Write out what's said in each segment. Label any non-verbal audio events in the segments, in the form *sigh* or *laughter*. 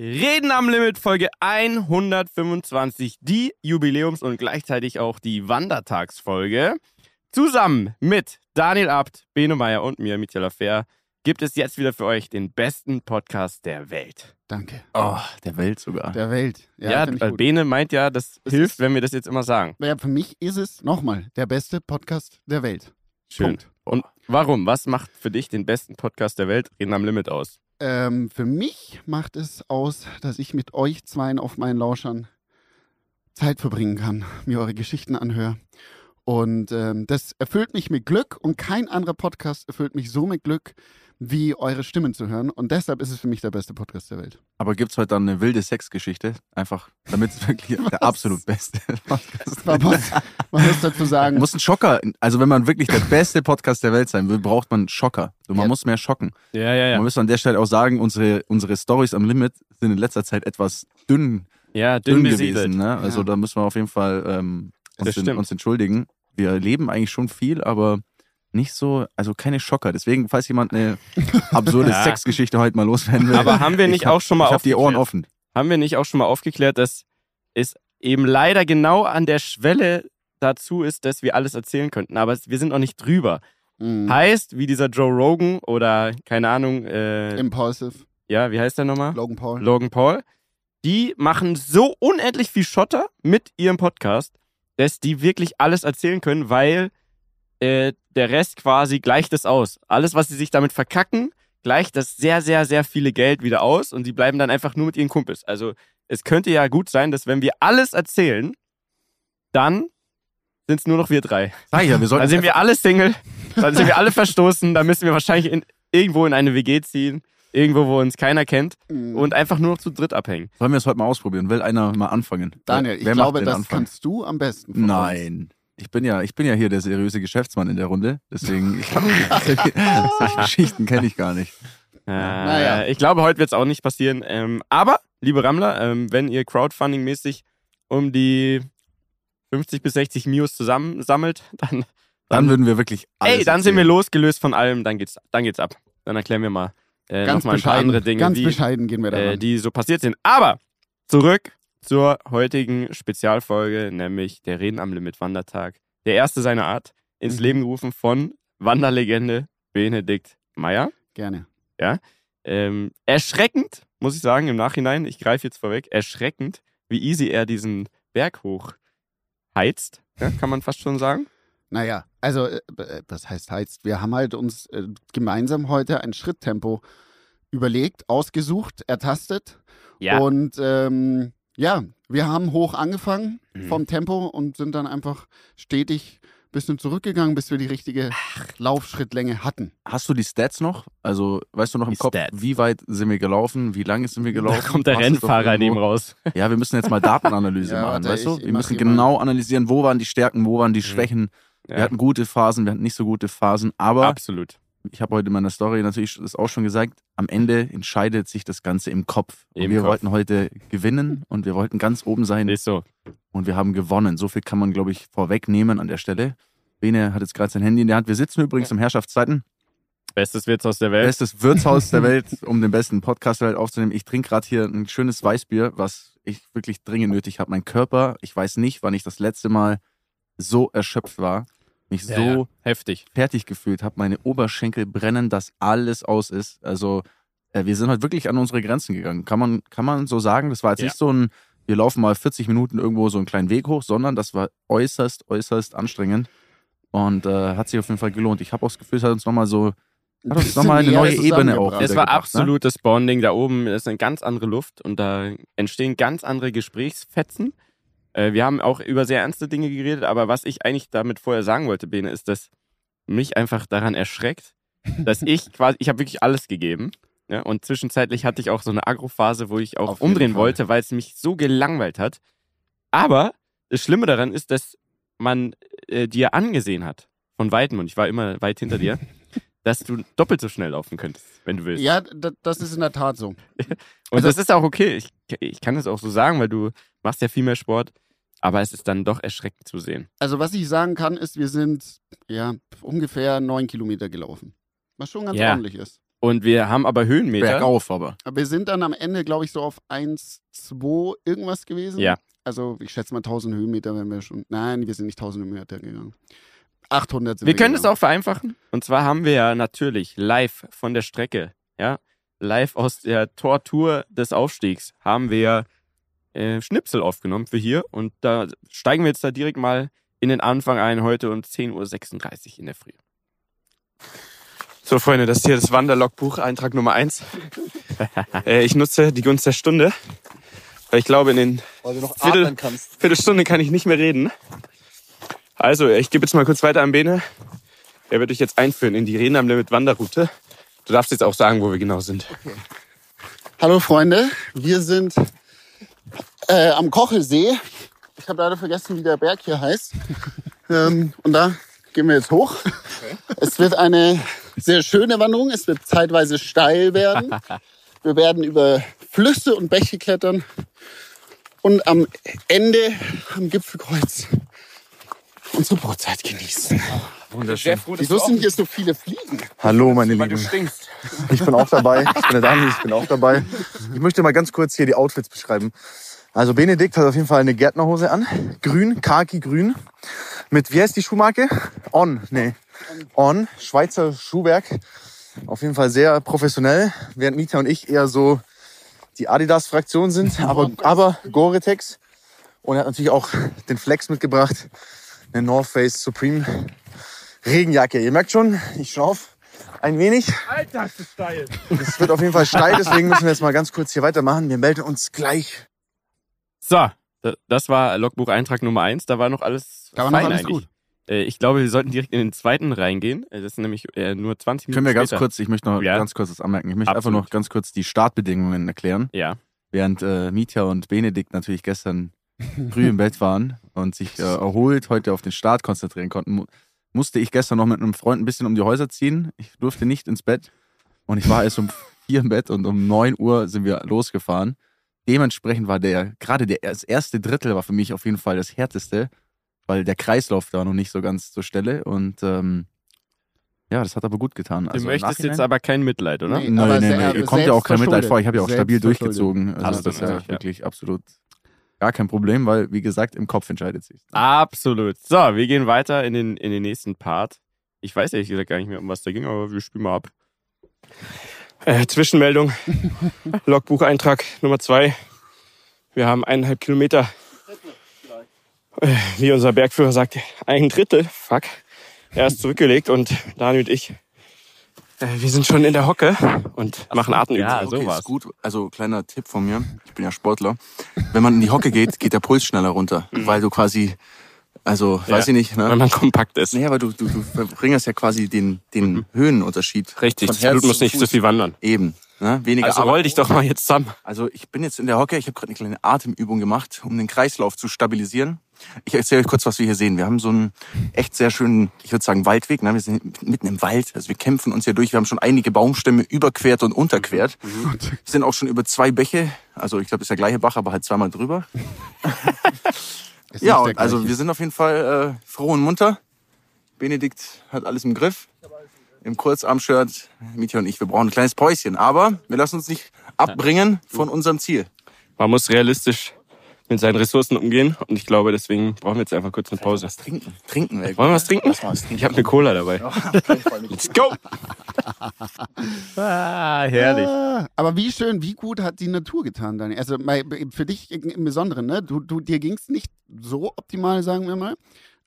Reden am Limit Folge 125, die Jubiläums- und gleichzeitig auch die Wandertagsfolge. Zusammen mit Daniel Abt, Beno Meyer und mir, Michael Fair, gibt es jetzt wieder für euch den besten Podcast der Welt. Danke. Oh, der Welt sogar. Der Welt. Ja, ich weil gut. Bene meint ja, das, Das hilft, wenn wir das jetzt immer sagen. Ja, für mich ist es nochmal der beste Podcast der Welt. Schön. Punkt. Und warum? Was macht für dich den besten Podcast der Welt, Reden am Limit, aus? Ähm, für mich macht es aus, dass ich mit euch zweien auf meinen Lauschern Zeit verbringen kann, mir eure Geschichten anhöre. Und ähm, das erfüllt mich mit Glück und kein anderer Podcast erfüllt mich so mit Glück, wie eure Stimmen zu hören. Und deshalb ist es für mich der beste Podcast der Welt. Aber gibt es heute dann eine wilde Sexgeschichte? Einfach, damit es *laughs* wirklich der absolut beste *laughs* Podcast Man muss, man muss dazu sagen, Muss ein Schocker, also wenn man wirklich der beste Podcast der Welt sein will, braucht man einen Schocker. So, man Ja. muss mehr schocken. Ja, ja, Man muss an der Stelle auch sagen, unsere, unsere Stories am Limit sind in letzter Zeit etwas dünn, Ja, dünn, dünn gewesen. Ne? Also Ja. da müssen wir auf jeden Fall ähm, uns, stimmt. uns entschuldigen. Wir leben eigentlich schon viel, aber nicht so, also keine Schocker. Deswegen, falls jemand eine *laughs* absurde Ja. Sexgeschichte heute mal loswerden will. Aber haben wir ich nicht hab- auch schon mal Ich habe die Ohren aufgeklärt? offen. haben wir nicht auch schon mal aufgeklärt, dass es eben leider genau an der Schwelle dazu ist, dass wir alles erzählen könnten. Aber wir sind noch nicht drüber. mh, Heißt, wie dieser Joe Rogan oder keine Ahnung, äh, Impulsive, ja, wie heißt der nochmal? Logan Paul. Logan Paul. Die machen so unendlich viel Schotter mit ihrem Podcast, dass die wirklich alles erzählen können, weil äh, der Rest quasi gleicht es aus. Alles, was sie sich damit verkacken, gleicht das sehr, sehr, sehr viele Geld wieder aus und die bleiben dann einfach nur mit ihren Kumpels. Also es könnte ja gut sein, dass wenn wir alles erzählen, dann sind es nur noch wir drei. Sag ich ja, wir sollten Dann sind wir alle Single, dann sind wir alle verstoßen, dann müssen wir wahrscheinlich in, irgendwo in eine WG ziehen, irgendwo, wo uns keiner kennt Mhm. und einfach nur noch zu dritt abhängen. Sollen wir es heute mal ausprobieren? Will einer mal anfangen? Daniel, ich Wer glaube, das Anfang? kannst du am besten. von uns. Ich bin ja, ich bin ja hier der seriöse Geschäftsmann in der Runde. Deswegen, ich *laughs* solche, solche Geschichten kenne ich gar nicht. Äh, Naja. Ich glaube, heute wird es auch nicht passieren. Ähm, aber, liebe Rammler, ähm, wenn ihr Crowdfunding-mäßig um die 50 bis 60 Mios zusammensammelt, *laughs* dann, Dann würden wir wirklich alles ey, dann sind wir erzählen. losgelöst von allem, dann geht's, dann geht's ab. Dann erklären wir mal äh, Ganz noch mal ein paar andere Dinge, ganz wie, bescheiden gehen wir da äh, die so passiert sind. Aber zurück zur heutigen Spezialfolge, nämlich der Reden am Limit Wandertag. Der erste seiner Art, ins Mhm. Leben gerufen von Wanderlegende Benedikt Meyer. Gerne. Ähm, erschreckend, muss ich sagen, im Nachhinein, ich greife jetzt vorweg, erschreckend, wie easy er diesen Berg hoch heizt, ja, kann man fast schon sagen. Naja, also, äh, das heißt, heißt, wir haben halt uns äh, gemeinsam heute ein Schritttempo überlegt, ausgesucht, ertastet. Und ähm, ja, wir haben hoch angefangen Mhm. vom Tempo und sind dann einfach stetig ein bisschen zurückgegangen, bis wir die richtige Laufschrittlänge hatten. Hast du die Stats noch? Also, weißt du noch im Die Kopf, Stats. wie weit sind wir gelaufen? Wie lange sind wir da gelaufen? kommt der doch Rennfahrer in ihm irgendwo? raus. Ja, wir müssen jetzt mal Datenanalyse *laughs* Ja, machen, weißt du? Wir müssen mal- genau analysieren, wo waren die Stärken, wo waren die Mhm. Schwächen. Wir Ja, hatten gute Phasen, wir hatten nicht so gute Phasen, aber absolut. Ich habe heute in meiner Story natürlich das auch schon gesagt, am Ende entscheidet sich das Ganze im Kopf. Und Im wir Kopf. wollten heute gewinnen und wir wollten ganz oben sein Ist so. und wir haben gewonnen. So viel kann man, glaube ich, vorwegnehmen an der Stelle. Bene hat jetzt gerade sein Handy in der Hand. Wir sitzen übrigens im Herrschaftszeiten. Bestes Witz aus der Welt. Bestes Wirtshaus der *laughs* Welt, um den besten Podcast der Welt aufzunehmen. Ich trinke gerade hier ein schönes Weißbier, was ich wirklich dringend nötig habe. Mein Körper, ich weiß nicht, wann ich das letzte Mal so erschöpft war, mich Ja, so ja. heftig. fertig gefühlt habe, meine Oberschenkel brennen, dass alles aus ist. Also äh, wir sind halt wirklich an unsere Grenzen gegangen. Kann man, kann man so sagen? Das war jetzt Ja. nicht so ein, wir laufen mal 40 Minuten irgendwo so einen kleinen Weg hoch, sondern das war äußerst, äußerst anstrengend und äh, hat sich auf jeden Fall gelohnt. Ich habe auch das Gefühl, es hat uns nochmal so, hat uns nochmal eine neue Ebene auch. Es war gebracht, ne? absolutes Bonding. Da oben ist eine ganz andere Luft und da entstehen ganz andere Gesprächsfetzen. Äh, wir haben auch über sehr ernste Dinge geredet, aber was ich eigentlich damit vorher sagen wollte, Bene, ist, dass mich einfach daran erschreckt, dass ich *laughs* quasi, ich habe wirklich alles gegeben. Ja, und zwischenzeitlich hatte ich auch so eine Agrophase, wo ich auch Auf umdrehen wollte, weil es mich so gelangweilt hat. Aber das Schlimme daran ist, dass man äh, dir angesehen hat, von Weitem, und ich war immer weit hinter dir, *laughs* dass du doppelt so schnell laufen könntest, wenn du willst. Ja, das ist in der Tat so. *laughs* Und Also- das ist auch okay. Ich, ich kann das auch so sagen, weil du machst ja viel mehr Sport. Aber es ist dann doch erschreckend zu sehen. Also was ich sagen kann, ist, wir sind ja ungefähr neun Kilometer gelaufen. Was schon ganz Ja. ordentlich ist. Und wir haben aber Höhenmeter. Bergauf aber. Aber wir sind dann am Ende, glaube ich, so auf 1, 2 irgendwas gewesen. Ja. Also ich schätze mal 1000 Höhenmeter, wenn wir schon. Nein, wir sind nicht 1000 Höhenmeter gegangen. 800 sind wir Wir können es auch vereinfachen. Und zwar haben wir ja natürlich live von der Strecke, ja, live aus der Tortur des Aufstiegs, haben wir äh, Schnipsel aufgenommen für hier. Und da steigen wir jetzt da direkt mal in den Anfang ein, heute um 10.36 Uhr in der Früh. So, Freunde, das ist hier das Wanderlogbuch, Eintrag Nummer 1. *laughs* äh, ich nutze die Gunst der Stunde, weil ich glaube, in den Weil du noch Viertel-. Viertelstunde kann ich nicht mehr reden. Also, ich gebe jetzt mal kurz weiter an Bene. Er wird euch jetzt einführen in die Reden am Limit Wanderroute. Du darfst jetzt auch sagen, wo wir genau sind. Hallo Freunde, wir sind äh, am Kochelsee. Ich habe leider vergessen, wie der Berg hier heißt. *laughs* ähm, und da gehen wir jetzt hoch. Es wird eine sehr schöne Wanderung. Es wird zeitweise steil werden. *laughs* Wir werden über Flüsse und Bäche klettern. Und am Ende, am Gipfelkreuz, unsere Brotzeit genießen. Wunderschön. Wieso sind hier so viele Fliegen? Hallo, meine Weil du Lieben. stinkst. Ich bin auch dabei. Ich bin der Daniel, ich bin auch dabei. *laughs* Ich möchte mal ganz kurz hier die Outfits beschreiben. Also Benedikt hat auf jeden Fall eine Gärtnerhose an. Grün, khaki grün. Mit, wie heißt die Schuhmarke? On, nee. On, Schweizer Schuhwerk. Auf jeden Fall sehr professionell. Während Mieter und ich eher so die Adidas-Fraktion sind. Aber, aber Gore-Tex. Und er hat natürlich auch den Flex mitgebracht. Eine North Face Supreme Regenjacke. Ihr merkt schon, ich schnauf ein wenig. Alter, ist das steil. Es wird auf jeden Fall steil, deswegen müssen wir jetzt mal ganz kurz hier weitermachen. Wir melden uns gleich. So, da- das war Logbuch-Eintrag Nummer 1. Da war noch alles Da war noch fein alles eigentlich. gut. Äh, Ich glaube, wir sollten direkt in den zweiten reingehen. Äh, Das sind nämlich äh, nur 20 Minuten Können wir ganz später. kurz, ich möchte noch Ja. ganz kurz das anmerken. Ich möchte einfach Absolut. noch ganz kurz die Startbedingungen erklären. Ja. Während äh, Mietja und Benedikt natürlich gestern früh im Bett waren und sich äh, erholt heute auf den Start konzentrieren konnten, mu musste ich gestern noch mit einem Freund ein bisschen um die Häuser ziehen. Ich durfte nicht ins Bett und ich war erst um *laughs* vier im Bett und um neun Uhr sind wir losgefahren. Dementsprechend war der, gerade der, das erste Drittel war für mich auf jeden Fall das härteste, weil der Kreislauf da noch nicht so ganz zur Stelle und ähm, ja, das hat aber gut getan. Du Also im möchtest jetzt aber kein Mitleid, oder? Nee. Nein, nein, nein, ihr kommt ja auch kein Mitleid vor. Ich habe ja auch stabil durchgezogen. Also das ist ja ja. wirklich absolut gar kein Problem, weil, wie gesagt, im Kopf entscheidet sich. Absolut. So, wir gehen weiter in den, in den nächsten Part. Ich weiß ehrlich gesagt gar nicht mehr, um was da ging, aber wir spielen mal ab. Äh, Zwischenmeldung. *laughs* Logbucheintrag Nummer zwei. Wir haben eineinhalb Kilometer. Äh, wie unser Bergführer sagt, ein Drittel. Fuck. Er ist zurückgelegt und Daniel und ich, wir sind schon in der Hocke und machen Atemübungen. Ja, okay, ist gut. Also kleiner Tipp von mir, ich bin ja Sportler. Wenn man in die Hocke geht, geht der Puls schneller runter, weil du quasi, also Ja. weiß ich nicht, Wenn ne? man kompakt ist. Naja, aber du, du, du verbringst ja quasi den, den Höhenunterschied. Richtig, von das Blut muss nicht so Fuß. viel wandern. Eben. Ne? Weniger Also roll dich doch mal jetzt zusammen. Also ich bin jetzt in der Hocke, ich habe gerade eine kleine Atemübung gemacht, um den Kreislauf zu stabilisieren. Ich erzähle euch kurz, was wir hier sehen. Wir haben so einen echt sehr schönen, ich würde sagen, Waldweg. Ne? Wir sind mitten im Wald, also wir kämpfen uns hier durch. Wir haben schon einige Baumstämme überquert und unterquert. Wir sind auch schon über zwei Bäche, also ich glaube, das ist der gleiche Bach, aber halt zweimal drüber. *laughs* Ja, also wir sind auf jeden Fall äh, froh und munter. Benedikt hat alles im Griff. Im Kurzarmshirt, Mietja und ich, wir brauchen ein kleines Päuschen. Aber wir lassen uns nicht abbringen von unserem Ziel. Man muss realistisch mit seinen Ressourcen umgehen und ich glaube, deswegen brauchen wir jetzt einfach kurz eine Pause. Was trinken? Trinken, ey. Wollen wir was trinken? Lass mal was trinken. Ich habe eine Cola dabei. Let's go! Ah, herrlich. Ah, aber wie schön, wie gut hat die Natur getan, Daniel? Also für dich im Besonderen, ne? Du, du, dir ging es nicht so optimal, sagen wir mal.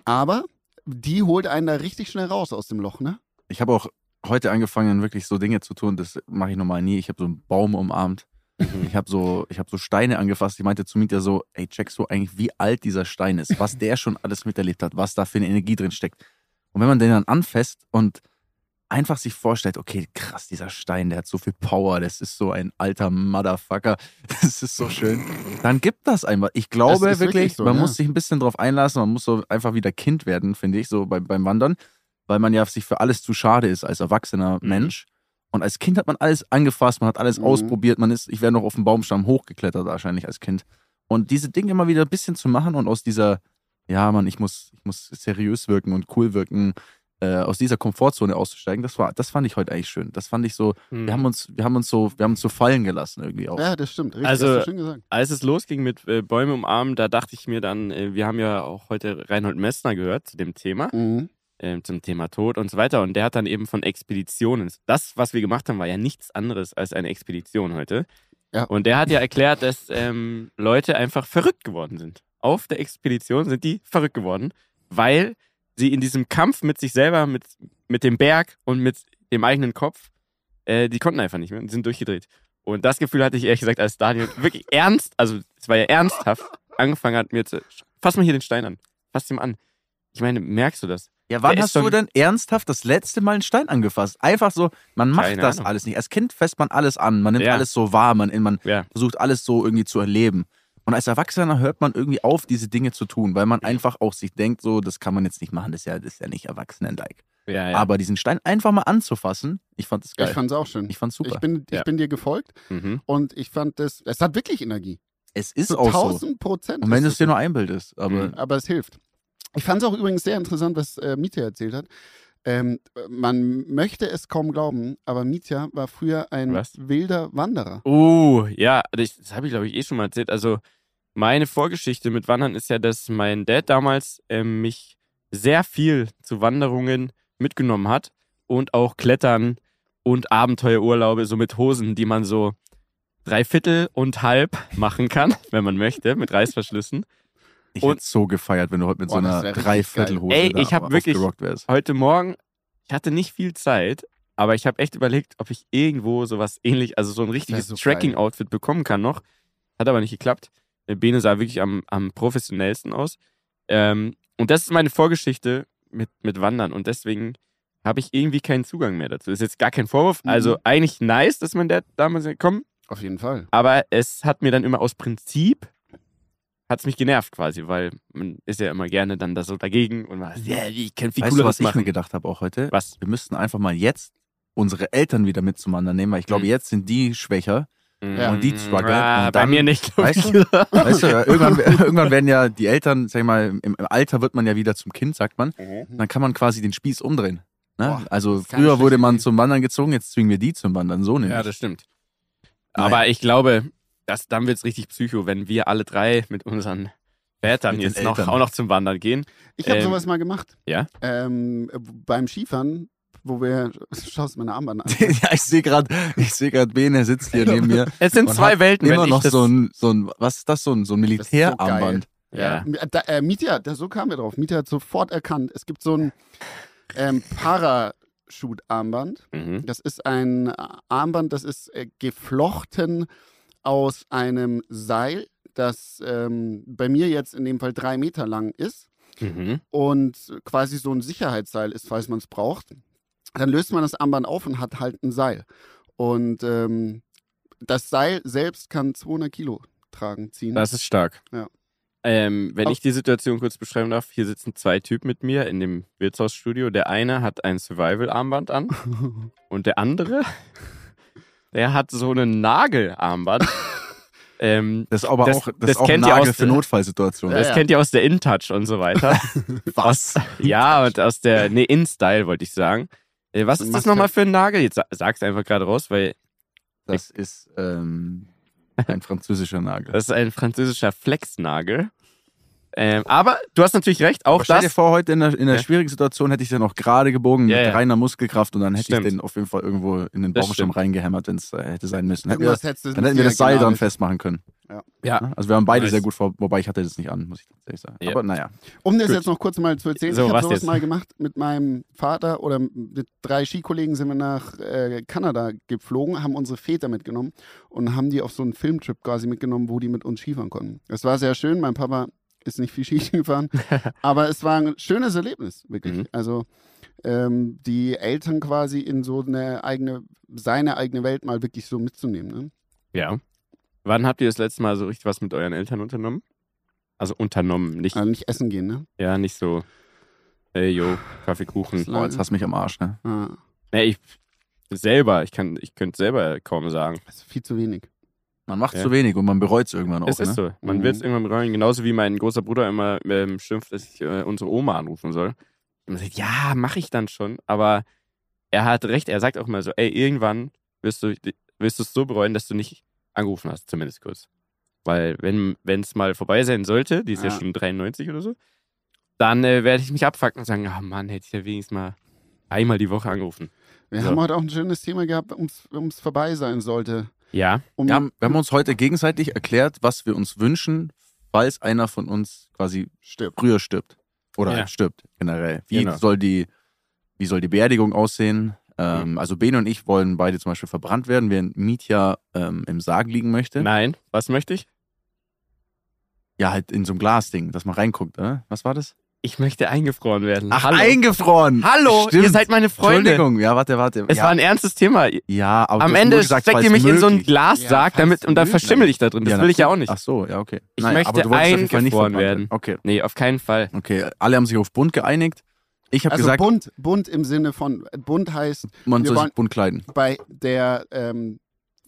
Aber die holt einen da richtig schnell raus aus dem Loch, ne? Ich habe auch heute angefangen, wirklich so Dinge zu tun. Das mache ich normal nie. Ich habe so einen Baum umarmt. Ich habe so, ich habe so Steine angefasst. Ich meinte zu Mieter so, ey, checkst du eigentlich, wie alt dieser Stein ist, was der schon alles miterlebt hat, was da für eine Energie drin steckt. Und wenn man den dann anfasst und einfach sich vorstellt, okay, krass, dieser Stein, der hat so viel Power, das ist so ein alter Motherfucker, *laughs* das ist so schön, dann gibt das einfach. Ich glaube wirklich, wirklich so, man ja. muss sich ein bisschen drauf einlassen, man muss so einfach wieder Kind werden, finde ich, so beim, beim Wandern, weil man ja sich für alles zu schade ist als erwachsener Mhm. Mensch. Und als Kind hat man alles angefasst, man hat alles Mhm. ausprobiert, man ist, ich wäre noch auf dem Baumstamm hochgeklettert wahrscheinlich als Kind. Und diese Dinge immer wieder ein bisschen zu machen und aus dieser, ja, Mann, ich muss, ich muss seriös wirken und cool wirken, äh, aus dieser Komfortzone auszusteigen, das war, das fand ich heute eigentlich schön. Das fand ich so, Hm. wir haben uns, wir haben uns so, wir haben uns so fallen gelassen irgendwie auch. Ja, das stimmt. Richtig, Also- hast du schön gesagt. Als es losging mit äh, Bäume umarmen, da dachte ich mir dann, äh, wir haben ja auch heute Reinhold Messner gehört zu dem Thema, Mhm. Äh, zum Thema Tod und so weiter. Und der hat dann eben von Expeditionen. Das, was wir gemacht haben, war ja nichts anderes als eine Expedition heute. Ja. Und der hat ja erklärt, dass ähm, Leute einfach verrückt geworden sind. Auf der Expedition sind die verrückt geworden, weil sie in diesem Kampf mit sich selber, mit, mit dem Berg und mit dem eigenen Kopf, äh, die konnten einfach nicht mehr und sind durchgedreht. Und das Gefühl hatte ich ehrlich gesagt, als Daniel wirklich ernst, also es war ja ernsthaft, angefangen hat mir zu, fass mal hier den Stein an, fass ihn mal an. Ich meine, merkst du das? Ja, wann Der hast du denn ernsthaft das letzte Mal einen Stein angefasst? Einfach so, man macht Keine das Ahnung. alles nicht. Als Kind fässt man alles an, man nimmt Ja. alles so wahr, man, man Ja. versucht alles so irgendwie zu erleben. Und als Erwachsener hört man irgendwie auf, diese Dinge zu tun, weil man einfach auch sich denkt, so, das kann man jetzt nicht machen, das ist ja, das ist ja nicht Erwachsenen-like. Ja, ja. Aber diesen Stein einfach mal anzufassen, ich fand das geil. Ich fand's auch schön. Ich fand's super. Ich bin, ich Ja. bin dir gefolgt mhm. und ich fand das, es hat wirklich Energie. es ist Zu auch so. 1000 Prozent. Und wenn ist es es dir so. nur einbildest, aber Mhm. Aber es hilft. Ich fand es auch übrigens sehr interessant, was äh, Mietja erzählt hat. Ähm, man möchte es kaum glauben, aber Mietja war früher ein Was? wilder Wanderer. Uh, ja, das, das habe ich glaube ich eh schon mal erzählt. Also meine Vorgeschichte mit Wandern ist ja, dass mein Dad damals ähm, mich sehr viel zu Wanderungen mitgenommen hat und auch Klettern und Abenteuerurlaube, so mit Hosen, die man so dreiviertel und halb machen kann, *laughs* wenn man möchte, mit Reißverschlüssen. Ich Und- hätte so gefeiert, wenn du heute mit Boah, so einer Dreiviertelhose. Ey, da ich hab wirklich-. Heute Morgen, ich hatte nicht viel Zeit, aber ich habe echt überlegt, ob ich irgendwo sowas ähnlich, also so ein richtiges so Tracking-Outfit bekommen kann noch. Hat aber nicht geklappt. Bene sah wirklich am, am professionellsten aus. Ähm, und das ist meine Vorgeschichte mit, mit Wandern und deswegen habe ich irgendwie keinen Zugang mehr dazu. ist jetzt gar kein Vorwurf. Mhm. Also eigentlich nice, dass man der damals kommt, Auf jeden Fall. aber es hat mir dann immer aus Prinzip hat es mich genervt quasi, weil man ist ja immer gerne dann da so dagegen und man, ja, ich kann viel Weißt du, cooleres was ich mir machen. gedacht habe auch heute? Was? Wir müssten einfach mal jetzt unsere Eltern wieder mit zum Wandern nehmen, weil ich glaube, Mhm. jetzt sind die schwächer. Ja. Und die struggle. Ah, Und bei dann- mir nicht, Weißt du? Weißt du, ja, irgendwann, irgendwann werden ja die Eltern, sag ich mal, im, im Alter wird man ja wieder zum Kind, sagt man. Und dann kann man quasi den Spieß umdrehen. Ne? Boah, also früher wurde man zum Wandern gezogen, jetzt zwingen wir die zum Wandern. So nämlich. Ja, das stimmt. Aber ich glaube, dass, dann wird es richtig psycho, wenn wir alle drei mit unseren Vätern Mit jetzt noch, auch noch zum Wandern gehen. Ich habe Ähm, sowas mal gemacht. ja? Ähm, beim Skifahren, wo wir, *laughs* schaust meine Armband an. *laughs* ja, ich sehe gerade, ich sehe gerade, Bene sitzt hier neben mir. *laughs* Es sind zwei Welten, Immer wenn noch ich das, so ein, so ein, was ist das, so ein, so ein Das ist so. Militärarmband. Ja. Da, äh, Mietja, da, so kamen wir drauf. Mietja hat sofort erkannt, es gibt so ein ähm, Parachute-Armband. Mhm. Das ist ein Armband, das ist äh, geflochten aus einem Seil, das ähm, bei mir jetzt in dem Fall drei Meter lang ist Mhm. und quasi so ein Sicherheitsseil ist, falls man es braucht. Dann löst man das Armband auf und hat halt ein Seil. Und ähm, das Seil selbst kann 200 Kilo tragen, ziehen. Das ist stark. Ja. Ähm, wenn Au- ich die Situation kurz beschreiben darf, hier sitzen zwei Typen mit mir in dem Wirtshausstudio. Der eine hat ein Survival-Armband an *laughs* und der andere, der hat so ein Nagelarmband. *laughs* ähm, Das ist aber Das- auch, das, das auch kennt ihr Nagel aus für der- Notfallsituationen. das ja. kennt ihr aus der InTouch und so weiter. *laughs* Was? ja, und aus der, nee, InStyle wollte ich sagen. Äh, was ist das nochmal für ein Nagel? Jetzt sa- sag's einfach gerade raus, weil Das ist ähm, ein französischer Nagel. das ist ein französischer Flexnagel. Ähm, aber du hast natürlich recht, auch Aber stell dir das. vor, heute in der, in der Ja. schwierigen Situation hätte ich den noch gerade gebogen Ja, mit ja. reiner Muskelkraft und dann hätte Stimmt. ich den auf jeden Fall irgendwo in den Baumstamm reingehämmert, wenn es äh, hätte sein müssen. Hätten wir, dann hätten wir das Seil dran festmachen können. Ja. Also wir haben beide Nice. sehr gut vor, wobei ich hatte das nicht an, muss ich tatsächlich sagen. Ja. Aber naja. Um das Gut. jetzt noch kurz mal zu erzählen, So, ich habe was sowas jetzt? mal gemacht mit meinem Vater oder mit drei Skikollegen sind wir nach äh, Kanada geflogen, haben unsere Väter mitgenommen und haben die auf so einen Filmtrip quasi mitgenommen, wo die mit uns Skifahren konnten. Das war sehr schön. Mein Papa ist nicht viel Ski *laughs* gefahren, *laughs* aber es war ein schönes Erlebnis, wirklich. Mhm. Also ähm, die Eltern quasi in so eine eigene, seine eigene Welt mal wirklich so mitzunehmen. Ne? Ja. Wann habt ihr das letzte Mal so richtig was mit euren Eltern unternommen? Also unternommen, nicht, Also nicht essen gehen, ne? ja, nicht so, ey, yo, Kaffeekuchen. Oh, jetzt hast du mich am Arsch, ne? Ah, Nee, ich selber, ich kann, ich könnte selber kaum sagen. das ist viel zu wenig. Man macht Ja. zu wenig und man bereut es irgendwann auch. es ist ne? so. Man Mhm. wird es irgendwann bereuen, genauso wie mein großer Bruder immer ähm, schimpft, dass ich äh, unsere Oma anrufen soll. Und man sagt, ja, mache ich dann schon. Aber er hat recht, er sagt auch mal so, ey, irgendwann wirst du wirst du es so bereuen, dass du nicht angerufen hast, zumindest kurz. Weil wenn es mal vorbei sein sollte, die ist ja, Ja. schon 93 oder so, dann äh, werde ich mich abfacken und sagen, ah Mann, hätte ich ja wenigstens mal einmal die Woche angerufen. Wir So. haben heute auch ein schönes Thema gehabt, um es vorbei sein sollte. Ja, Um, Wir haben, wir haben uns heute gegenseitig erklärt, was wir uns wünschen, falls einer von uns quasi stirbt. früher stirbt. Oder Ja. stirbt, generell. Wie Genau. soll die, wie soll die Beerdigung aussehen? Ähm, Also Bene und ich wollen beide zum Beispiel verbrannt werden, während Mietja ähm, im Sarg liegen möchte. nein, was möchte ich? Ja, halt in so einem Glasding, dass man reinguckt, oder? Was war das? Ich möchte eingefroren werden. Ach, Hallo. eingefroren! Hallo, Stimmt. ihr seid meine Freunde. Entschuldigung, ja, warte, warte. Es ja, war ein ernstes Thema. ja, aber Am Ende gesagt, steckt ihr mich in so einen möglich. Glassarg, Ja, damit und dann möglich. verschimmel ich da drin. Das will ich ja auch nicht. Ach so, ja, okay. Ich Nein, möchte aber du wolltest auf jeden Fall nicht eingefroren werden. Okay, Nee, auf keinen Fall. okay. Alle haben sich auf bunt geeinigt. Ich habe Also gesagt, bunt, bunt im Sinne von, bunt heißt man wir soll wollen- sich bunt kleiden. bei der ähm,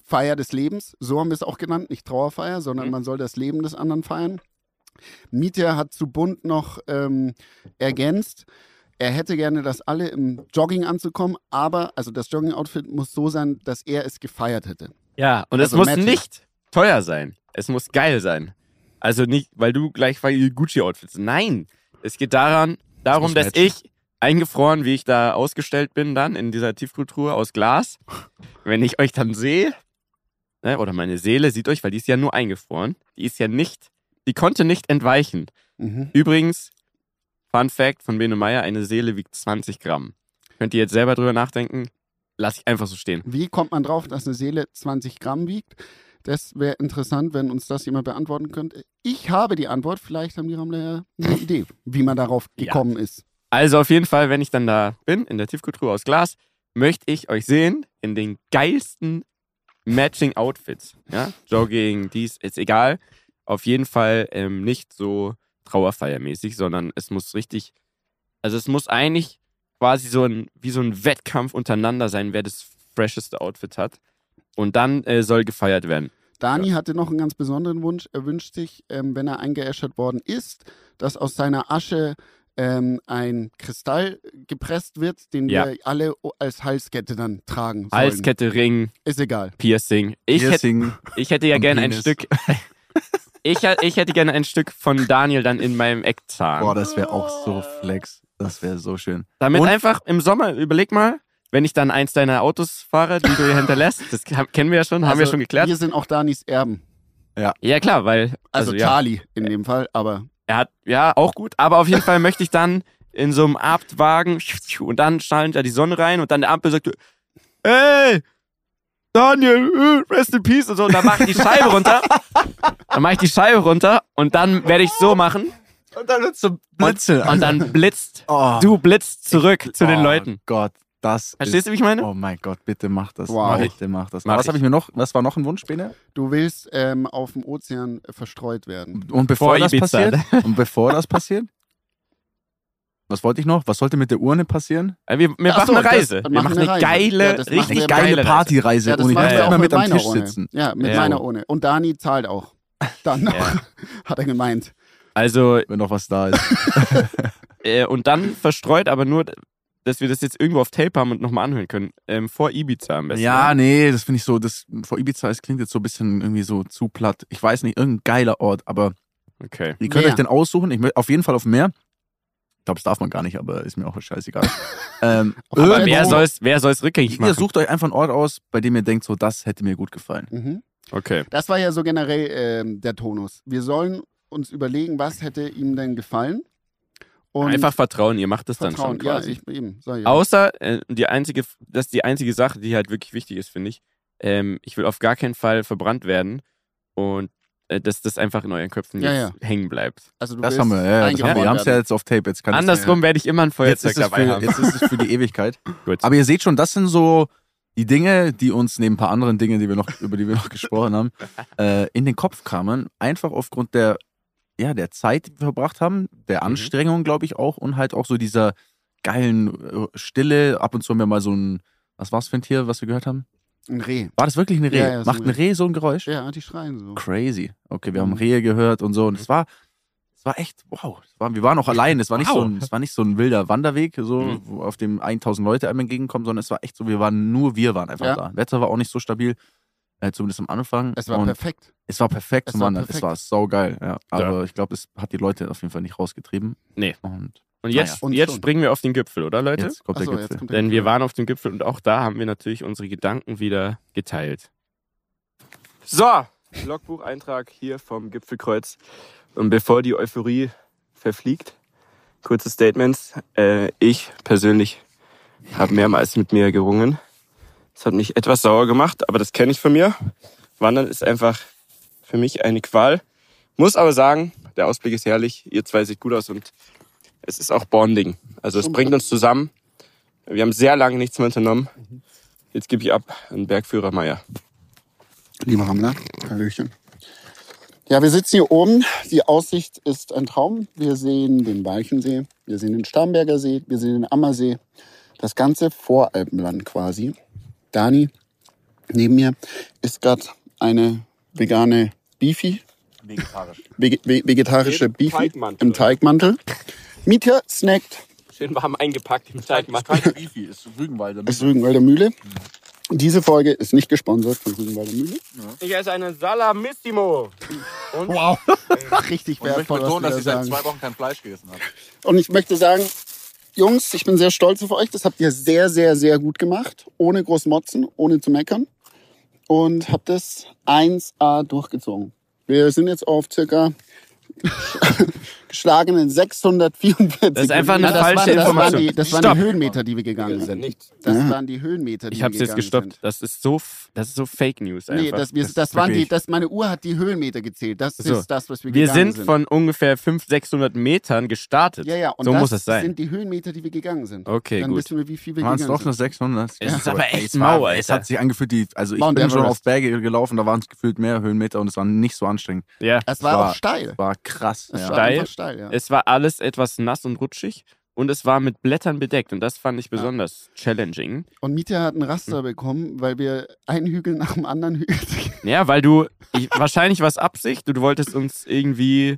Feier des Lebens, so haben wir es auch genannt, nicht Trauerfeier, sondern Mhm. man soll das Leben des anderen feiern. Mieter hat zu bunt noch ähm, ergänzt, er hätte gerne, dass alle im Jogging anzukommen, aber, also das Jogging-Outfit muss so sein, dass er es gefeiert hätte. Ja, und es Also muss Matching. nicht teuer sein. Es muss geil sein. Also nicht, weil du gleich Gucci-Outfits. Nein, es geht daran, darum, muss dass ich eingefroren, wie ich da ausgestellt bin, dann in dieser Tiefkultur aus Glas, wenn ich euch dann sehe, ne, oder meine Seele sieht euch, weil die ist ja nur eingefroren. Die ist ja nicht, die konnte nicht entweichen. Mhm. Übrigens, Fun Fact von Bene Meyer, eine Seele wiegt 20 Gramm. Könnt ihr jetzt selber drüber nachdenken? Lass ich einfach so stehen. Wie kommt man drauf, dass eine Seele 20 Gramm wiegt? Das wäre interessant, wenn uns das jemand beantworten könnte. Ich habe die Antwort, vielleicht haben die Rammler ja eine Idee, wie man darauf Ja. gekommen ist. Also auf jeden Fall, wenn ich dann da bin, in der Tiefkultur aus Glas, möchte ich euch sehen in den geilsten Matching Outfits. Ja? Jogging, dies, ist egal. Auf jeden Fall ähm, nicht so trauerfeiermäßig, sondern es muss richtig, also es muss eigentlich quasi so ein, wie so ein Wettkampf untereinander sein, wer das fresheste Outfit hat. Und dann äh, soll gefeiert werden. Dani hatte noch einen ganz besonderen Wunsch. Er wünscht sich, ähm, wenn er eingeäschert worden ist, dass aus seiner Asche ähm, ein Kristall gepresst wird, den Ja. wir alle als Halskette dann tragen sollen. Halskette, Ring, Ist egal. Piercing. Ich hätte Piercing. Ich hätte ja gerne ein. Stück. *laughs* Ich, ich hätte gerne ein Stück von Daniel dann in meinem Eckzahn. Boah, das wäre auch so flex. Das wäre so schön. Damit Und- einfach im Sommer, überleg mal, wenn ich dann eins deiner Autos fahre, die du hier hinterlässt, das kennen wir ja schon, haben wir Also, schon geklärt. Wir sind auch Danis Erben. Ja, klar, weil. Also, Also, ja, Charlie in dem Fall, aber er hat, ja, auch gut, aber auf jeden Fall möchte ich dann in so einem Aftwagen und dann schnallt da die Sonne rein und dann der Ampel sagt, ey, Daniel, äh, rest in peace und so. Und dann mache ich die Scheibe *laughs* runter. Dann mache ich die Scheibe runter und dann werde ich so machen. Und dann wird so Blitze. Und dann *laughs* blitzt, oh, du blitzt zurück zu den oh Leuten. Gott, das Verstehst ist, du, wie ich meine? Oh mein Gott, bitte mach das. Wow. Bitte mach das. Mach was ich. habe ich mir noch? Was war noch ein Wunsch, Bene? du willst ähm, auf dem Ozean verstreut werden. Und bevor Vor das Ibiza. passiert? Und bevor das passiert? *laughs* Was wollte ich noch? Was sollte mit der Urne passieren? Äh, Wir, wir Ach machen so, eine das- Reise. wir Wir machen eine eine geile, Ja, das richtig wir geile. Partyreise. Ja, das und ich auch immer mit mit am meiner Tisch Urne. sitzen. Ja, mit Ja. meiner Ohne. Und Dani zahlt auch. Dann noch, Ja. *laughs* hat er gemeint. Also, Wenn noch was da ist. *laughs* äh, und dann verstreut, aber nur, dass wir das jetzt irgendwo auf Tape haben und nochmal anhören können. Ähm, vor Ibiza am besten. ja, nee, das finde ich so, das vor Ibiza, es klingt jetzt so ein bisschen irgendwie so zu platt. Ich weiß nicht, irgendein geiler Ort, aber Okay. ihr könnt Meer. euch den aussuchen. Ich möchte auf jeden Fall auf dem Meer. Ich glaube, das darf man gar nicht, aber ist mir auch scheißegal. *laughs* ähm, Aber wer wer soll's rückgängig Ihr machen? sucht euch einfach einen Ort aus, bei dem ihr denkt, so, das hätte mir gut gefallen. Mhm. Okay. Das war ja so generell ähm, der Tonus. Wir sollen uns überlegen, was hätte ihm denn gefallen. Und Einfach vertrauen, ihr macht das dann schon Ja, quasi. ich eben. Sag ja. Außer, äh, die einzige, das ist die einzige Sache, die halt wirklich wichtig ist, finde ich. Ähm, ich will auf gar keinen Fall verbrannt werden und dass das einfach in euren Köpfen Ja, jetzt hängen bleibt. also du Das haben wir, ja, das haben wir. Wir haben es ja jetzt auf Tape. Jetzt kann Andersrum werde ich immer ein Feuerzeug es dabei für, haben. jetzt ist es für die *laughs* Ewigkeit. Gut. Aber ihr seht schon, das sind so die Dinge, die uns neben ein paar anderen Dingen, die wir noch, über die wir noch gesprochen haben, *laughs* äh, in den Kopf kamen. Einfach aufgrund der, ja, der Zeit, die wir verbracht haben, der Mhm. Anstrengung, glaube ich, auch und halt auch so dieser geilen äh, Stille. Ab und zu haben wir mal so ein, was war's für ein Tier, was wir gehört haben? Ein Reh. War das wirklich ein Reh? Ja, ja, Macht ein ein Reh so ein Geräusch? Ja, die schreien so. Crazy. Okay, wir haben Mhm. Rehe gehört und so. Und es war, Es war echt, wow. War, wir waren auch allein. Es war nicht, Wow. so ein, es war nicht so ein wilder Wanderweg, so, Mhm. wo auf dem 1000 Leute einem entgegenkommen, sondern es war echt so, wir waren nur wir waren einfach Ja. da. Wetter war auch nicht so stabil, äh, zumindest am Anfang. Es war Und perfekt. es war perfekt Es zum war Wandern. Es war saugeil, ja. Aber ich glaube, es hat die Leute auf jeden Fall nicht rausgetrieben. Nee. Und Und jetzt, Naja. Und jetzt springen wir auf den Gipfel, oder Leute? jetzt kommt Achso, der jetzt Gipfel. kommt der Denn wir Gipfel. waren auf dem Gipfel und auch da haben wir natürlich unsere Gedanken wieder geteilt. So, Logbucheintrag hier vom Gipfelkreuz. Und bevor die Euphorie verfliegt, kurze Statements. Äh, ich persönlich habe mehrmals mit mir gerungen. Das hat mich etwas sauer gemacht, aber das kenne ich von mir. Wandern ist einfach für mich eine Qual. Muss aber sagen, der Ausblick ist herrlich. Ihr zwei seht gut aus und es ist auch Bonding. Also es bringt uns zusammen. Wir haben sehr lange nichts mehr unternommen. Jetzt gebe ich ab an Bergführer Meier. Lieber Rammler, Hallöchen. Ja, wir sitzen hier oben. Die Aussicht ist ein Traum. Wir sehen den Walchensee, wir sehen den Starnberger See, wir sehen den Ammersee. Das ganze Voralpenland quasi. Dani, neben mir, ist gerade eine vegane Beefy, Vegetarisch. vege- ve- vegetarische Im Beefy Teigmantel. im Teigmantel. Mietja snackt Schön warm eingepackt im Ist Teigmantel. keine Beefy, ist Rügenwalder. Rügenwalder Mühle. Diese Folge ist nicht gesponsert von Rügenwalder Mühle. Ich esse einen Salamissimo. Und Wow, richtig Und ich möchte wertvoll, was betonen, wir dass da ich seit sagen. zwei Wochen kein Fleisch gegessen habe. Und ich möchte sagen, Jungs, ich bin sehr stolz auf euch. Das habt ihr sehr, sehr, sehr gut gemacht. Ohne groß motzen, ohne zu meckern. Und habt das 1A durchgezogen. Wir sind jetzt auf circa *laughs* geschlagenen 644. Das ist einfach eine das falsche waren, das waren Information. die, das waren Stopp. die Höhenmeter, die wir gegangen sind. Nicht. Das Ja. waren die Höhenmeter, die Ich wir habe es jetzt gegangen gestoppt. sind. Das ist so, das ist so Fake News einfach. Nee, das, wir, Das das, waren die, das, meine Uhr hat die Höhenmeter gezählt. Das So. ist das, was wir, wir gegangen sind von ungefähr 500, 600 Metern gestartet. Ja, ja, und so das muss es sein. sind die Höhenmeter, die wir gegangen sind. Okay, Dann gut. wissen wir, wie viel wir Waren es gegangen doch nur sind. 600? Es ist aber echt es war- mau, Es hat sich angefühlt, die, also ich Mount bin schon auf Berge gelaufen, da waren es gefühlt mehr Höhenmeter und es war nicht so anstrengend. Ja. Es war, war- auch steil. War krass. Es Ja. war Steil. steil, ja. Es war alles etwas nass und rutschig und es war mit Blättern bedeckt und das fand ich besonders challenging. Und Mietja hat ein Raster Hm. bekommen, weil wir einen Hügel nach dem anderen Hügel. *laughs* Ja, weil du, ich, wahrscheinlich war es Absicht, du, du wolltest uns irgendwie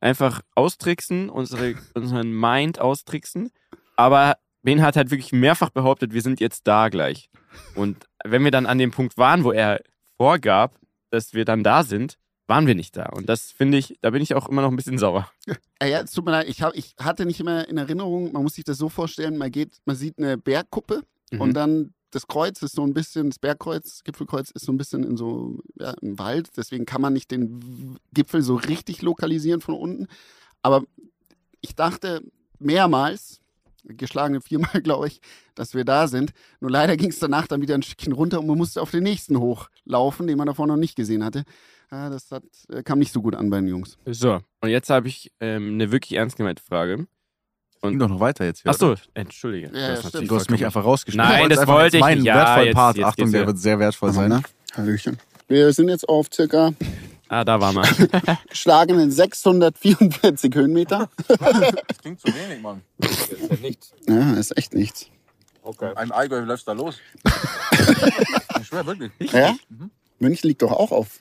einfach austricksen, unsere, unseren Mind austricksen, aber Ben hat halt wirklich mehrfach behauptet, wir sind jetzt da gleich. Und wenn wir dann an dem Punkt waren, wo er vorgab, dass wir dann da sind, waren wir nicht da. Und das finde ich, da bin ich auch immer noch ein bisschen sauer. Ah ja, es tut mir leid, ich, hab, ich hatte nicht immer in Erinnerung, man muss sich das so vorstellen, man geht, man sieht eine Bergkuppe Mhm. und dann das Kreuz ist so ein bisschen, das Bergkreuz, Gipfelkreuz ist so ein bisschen in so, ja, im Wald, deswegen kann man nicht den Gipfel so richtig lokalisieren von unten. Aber ich dachte mehrmals, geschlagene viermal, *laughs* glaube ich, dass wir da sind. Nur leider ging es danach dann wieder ein Stückchen runter und man musste auf den nächsten hochlaufen, den man davor noch nicht gesehen hatte. Ja, das hat, äh, kam nicht so gut an bei den Jungs. So, und jetzt habe ich ähm, eine wirklich ernst gemeinte Frage. Ging doch noch weiter jetzt. hier, Achso, oder? entschuldige. Ja, ja, stimmt. natürlich Du hast mich einfach rausgeschnitten. Nein, das wollte ich nicht. Ja, wertvollen jetzt- Part. jetzt Achtung, der ja. wird sehr wertvoll sein. Ne? Hallöchen. Wir sind jetzt auf circa Ah, da war man. *laughs* geschlagenen 644 Höhenmeter. *laughs* Das klingt zu wenig, Mann. Ja, ist echt nichts. Okay. Ein Allgäu läuft da los. *laughs* ich schwör wirklich. Ja? München liegt doch auch auf.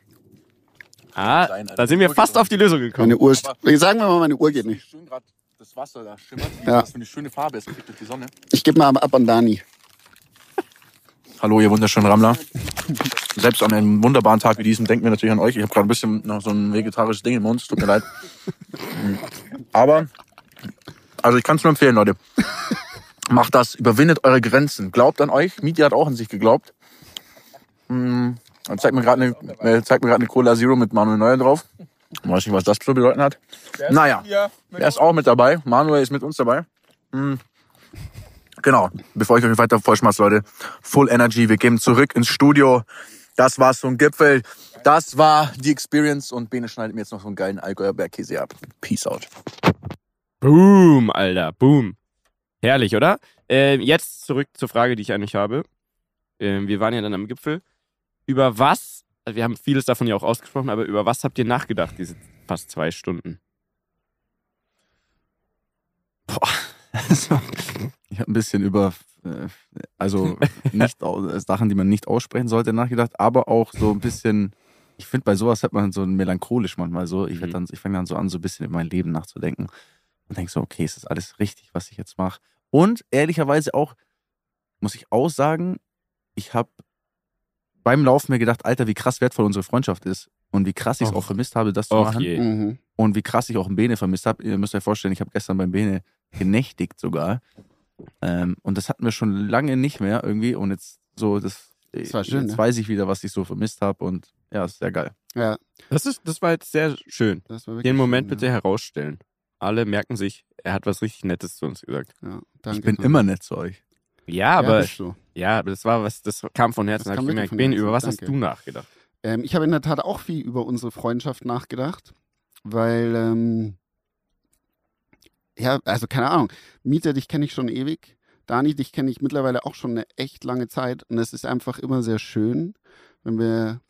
Ah, Alter. da sind wir fast auf die Lösung gekommen. Meine Uhr, sagen wir mal, meine Uhr geht nicht. Schön gerade das Wasser da schimmert, wie Ja. das für eine schöne Farbe ist, kriegt durch die Sonne. Ich gebe mal ab an Dani. *laughs* Hallo, ihr wunderschönen Rammler. Selbst an einem wunderbaren Tag wie diesem denken wir natürlich an euch. Ich habe gerade ein bisschen noch so ein vegetarisches Ding im Mund. Tut mir leid. *laughs* Aber, also ich kann es nur empfehlen, Leute. Macht das, überwindet eure Grenzen. Glaubt an euch. Miti hat auch an sich geglaubt. Er zeigt mir gerade eine, äh, zeigt mir gerade eine Cola Zero mit Manuel Neuer drauf. Ich weiß nicht, was das zu bedeuten hat. Naja, er ist auch mit dabei. Manuel ist mit uns dabei. Hm. Genau, bevor ich euch weiter vollschmatze, Leute. Full Energy, wir gehen zurück ins Studio. Das war so ein Gipfel. Das war die Experience und Bene schneidet mir jetzt noch so einen geilen Allgäuer Bergkäse ab. Peace out. Boom, Alter, boom. Herrlich, oder? Äh, jetzt zurück zur Frage, die ich an euch habe. Ähm, wir waren ja dann am Gipfel. Über was, also wir haben vieles davon ja auch ausgesprochen, aber über was habt ihr nachgedacht, diese fast zwei Stunden? Also, ich habe ein bisschen über, äh, also *laughs* nicht au- Sachen, die man nicht aussprechen sollte, nachgedacht, aber auch so ein bisschen ich finde, bei sowas hat man so melancholisch manchmal so. Ich, Mhm. dann, ich fange dann so an, so ein bisschen über mein Leben nachzudenken und denke so, okay, ist das alles richtig, was ich jetzt mache? Und ehrlicherweise auch, muss ich auch sagen, ich habe beim Laufen mir gedacht, Alter, wie krass wertvoll unsere Freundschaft ist und wie krass ich es auch vermisst habe, das zu Och machen. je. Mhm. Und wie krass ich auch einen Bene vermisst habe. Ihr müsst euch vorstellen, ich habe gestern beim Bene genächtigt sogar. Ähm, und das hatten wir schon lange nicht mehr irgendwie. Und jetzt so, das, Das war schön, jetzt ne? weiß ich wieder, was ich so vermisst habe. Und ja, ist sehr geil. Ja, Das, ist, das war jetzt sehr schön. das war wirklich Den Moment schön, bitte herausstellen. Alle merken sich, er hat was richtig Nettes zu uns gesagt. Ja, ja danke. ich bin immer nett zu euch. Ja, Ja, aber bist du. ja, aber das war was, das kam von Herzen. Kam ich gemerkt, Ben, über was Danke. hast du nachgedacht? Ähm, ich habe in der Tat auch viel über unsere Freundschaft nachgedacht, weil, ähm, ja, also keine Ahnung, Mieter, dich kenne ich schon ewig. Dani, dich kenne ich mittlerweile auch schon eine echt lange Zeit und es ist einfach immer sehr schön, wenn wir,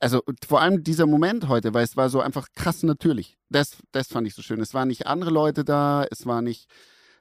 also vor allem dieser Moment heute, weil es war so einfach krass natürlich. Das, das fand ich so schön. Es waren nicht andere Leute da, es war nicht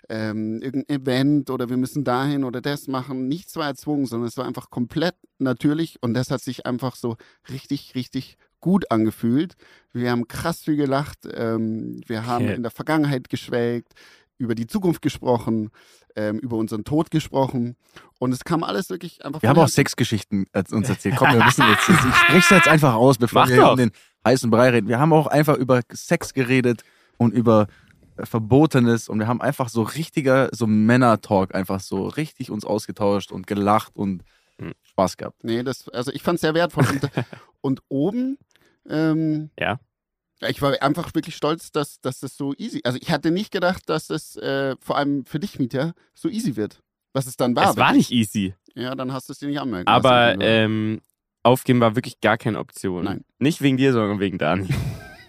ähm, irgendein Event oder wir müssen dahin oder das machen. Nichts war erzwungen, sondern es war einfach komplett natürlich und das hat sich einfach so richtig, richtig gut angefühlt. Wir haben krass viel gelacht, ähm, wir haben Okay. in der Vergangenheit geschwelgt, über die Zukunft gesprochen, ähm, über unseren Tod gesprochen und es kam alles wirklich einfach Wir haben auch. Sexgeschichten äh, uns erzählt. Komm, *laughs* wir müssen jetzt, ich spreche jetzt einfach aus, bevor Mach wir um den heißen Brei reden. Wir haben auch einfach über Sex geredet und über Verbotenes und wir haben einfach so richtiger, so Männer-Talk einfach so richtig uns ausgetauscht und gelacht und Hm. Spaß gehabt. Nee, das, also ich fand es sehr wertvoll. Und, *laughs* und oben, ähm, Ja. Ich war einfach wirklich stolz, dass, dass das so easy. Also ich hatte nicht gedacht, dass das äh, vor allem für dich, Mieter, so easy wird. Was es dann war. es war nicht easy. Ja, dann hast du es dir nicht anmerken Aber ähm, aufgeben war wirklich gar keine Option. Nein. Nicht wegen dir, sondern wegen Dani.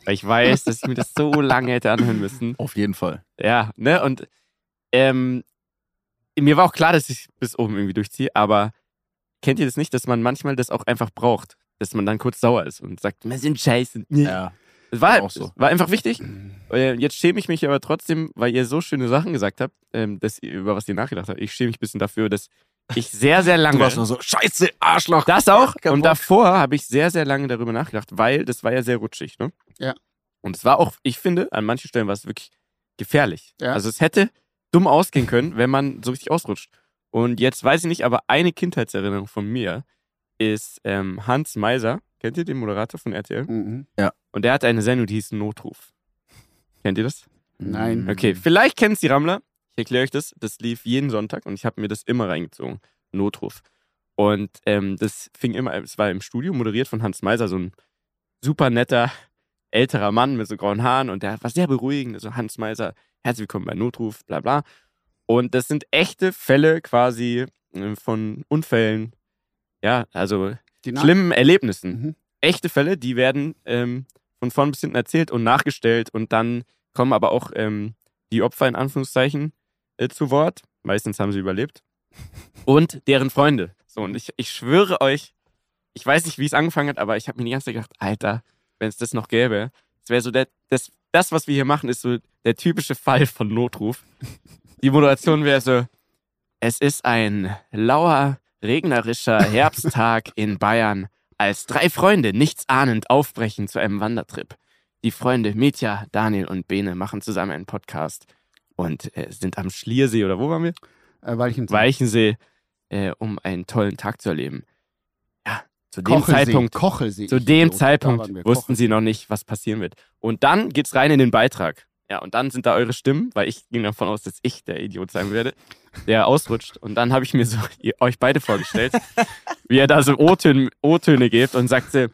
Weil ich weiß, dass ich mir das so lange hätte anhören müssen. Auf jeden Fall. Ja, ne? Und ähm, mir war auch klar, dass ich bis oben irgendwie durchziehe, aber kennt ihr das nicht, dass man manchmal das auch einfach braucht? Dass man dann kurz sauer ist und sagt, wir sind scheiße. Ja. Es war, auch so. war einfach wichtig. Äh, Jetzt schäme ich mich aber trotzdem, weil ihr so schöne Sachen gesagt habt, ähm, dass über was ihr nachgedacht habt. Ich schäme mich ein bisschen dafür, dass ich sehr, sehr lange. Du warst nur so, scheiße, Arschloch. Das auch. Und davor habe ich sehr, sehr lange darüber nachgedacht, weil das war ja sehr rutschig, ne? Ja. Und es war auch, ich finde, an manchen Stellen war es wirklich gefährlich. Ja. Also es hätte dumm ausgehen können, wenn man so richtig ausrutscht. Und jetzt weiß ich nicht, aber eine Kindheitserinnerung von mir ist ähm, Hans Meiser. Kennt ihr den Moderator von RTL? Mhm. Und der hatte eine Sendung, die hieß Notruf. Kennt ihr das? Nein. Okay, vielleicht kennt die Rammler. Ich erkläre euch das. Das lief jeden Sonntag und ich habe mir das immer reingezogen. Notruf. Und ähm, das fing immer, es war im Studio, moderiert von Hans Meiser, so ein super netter, älterer Mann mit so grauen Haaren und der war sehr beruhigend. Also Hans Meiser, herzlich willkommen bei Notruf, bla bla. Und das sind echte Fälle quasi äh, von Unfällen, ja, also schlimmen Erlebnissen Mhm. echte Fälle, die werden ähm, von vorn bis hinten erzählt und nachgestellt und dann kommen aber auch ähm, die Opfer in Anführungszeichen äh, zu Wort. Meistens haben sie überlebt. Und deren Freunde. So, und ich, ich schwöre euch, ich weiß nicht, wie es angefangen hat, aber ich habe mir die ganze Zeit gedacht, Alter, wenn es das noch gäbe, das wäre so der, das, das, was wir hier machen, ist so der typische Fall von Notruf. Die Moderation wäre so, es ist ein lauer, regnerischer Herbsttag in Bayern als drei Freunde nichts ahnend aufbrechen zu einem Wandertrip. Die Freunde Mitya, Daniel und Bene machen zusammen einen Podcast und äh, sind am Schliersee oder wo waren wir? Äh, Walchensee. Weichensee, äh, um einen tollen Tag zu erleben. Ja, zu dem Kochelsee. Zeitpunkt, Kochelsee. zu dem. Da Zeitpunkt wussten sie noch nicht, was passieren wird. Und dann geht's rein in den Beitrag. Ja, und dann sind da eure Stimmen, weil ich ging davon aus, dass ich der Idiot sein werde, der ausrutscht. Und dann habe ich mir so *laughs* ihr, euch beide vorgestellt, *laughs* wie er da so O-Töne, O-Töne gibt und sagte,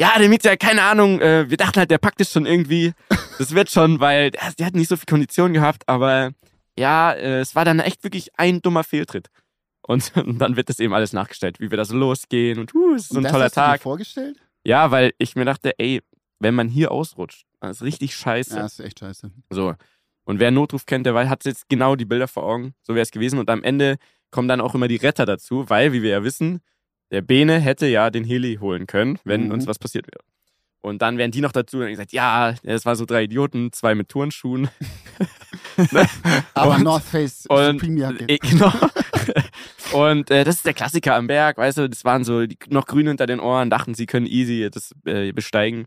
ja, der Mieter, keine Ahnung, äh, wir dachten halt, der packt es schon irgendwie. Das wird schon, weil der, der hat nicht so viel Kondition gehabt, aber ja, äh, es war dann echt wirklich ein dummer Fehltritt. Und, und *laughs* dann wird das eben alles nachgestellt, wie wir da so losgehen und uh, es ist so ein das toller hast du dir Tag. vorgestellt? Ja, weil ich mir dachte, ey, wenn man hier ausrutscht, das ist richtig scheiße. Ja, ist echt scheiße. So. Und wer Notruf kennt, der hat jetzt genau die Bilder vor Augen. So wäre es gewesen. Und am Ende kommen dann auch immer die Retter dazu, weil, wie wir ja wissen, der Bene hätte ja den Heli holen können, wenn Mhm. uns was passiert wäre. Und dann wären die noch dazu und gesagt, ja, es waren so drei Idioten, zwei mit Turnschuhen. *laughs* Aber Und- North Face Und äh, *laughs* genau. Und äh, das ist der Klassiker am Berg, weißt du, das waren so die, noch grün hinter den Ohren, dachten, sie können easy das äh, besteigen.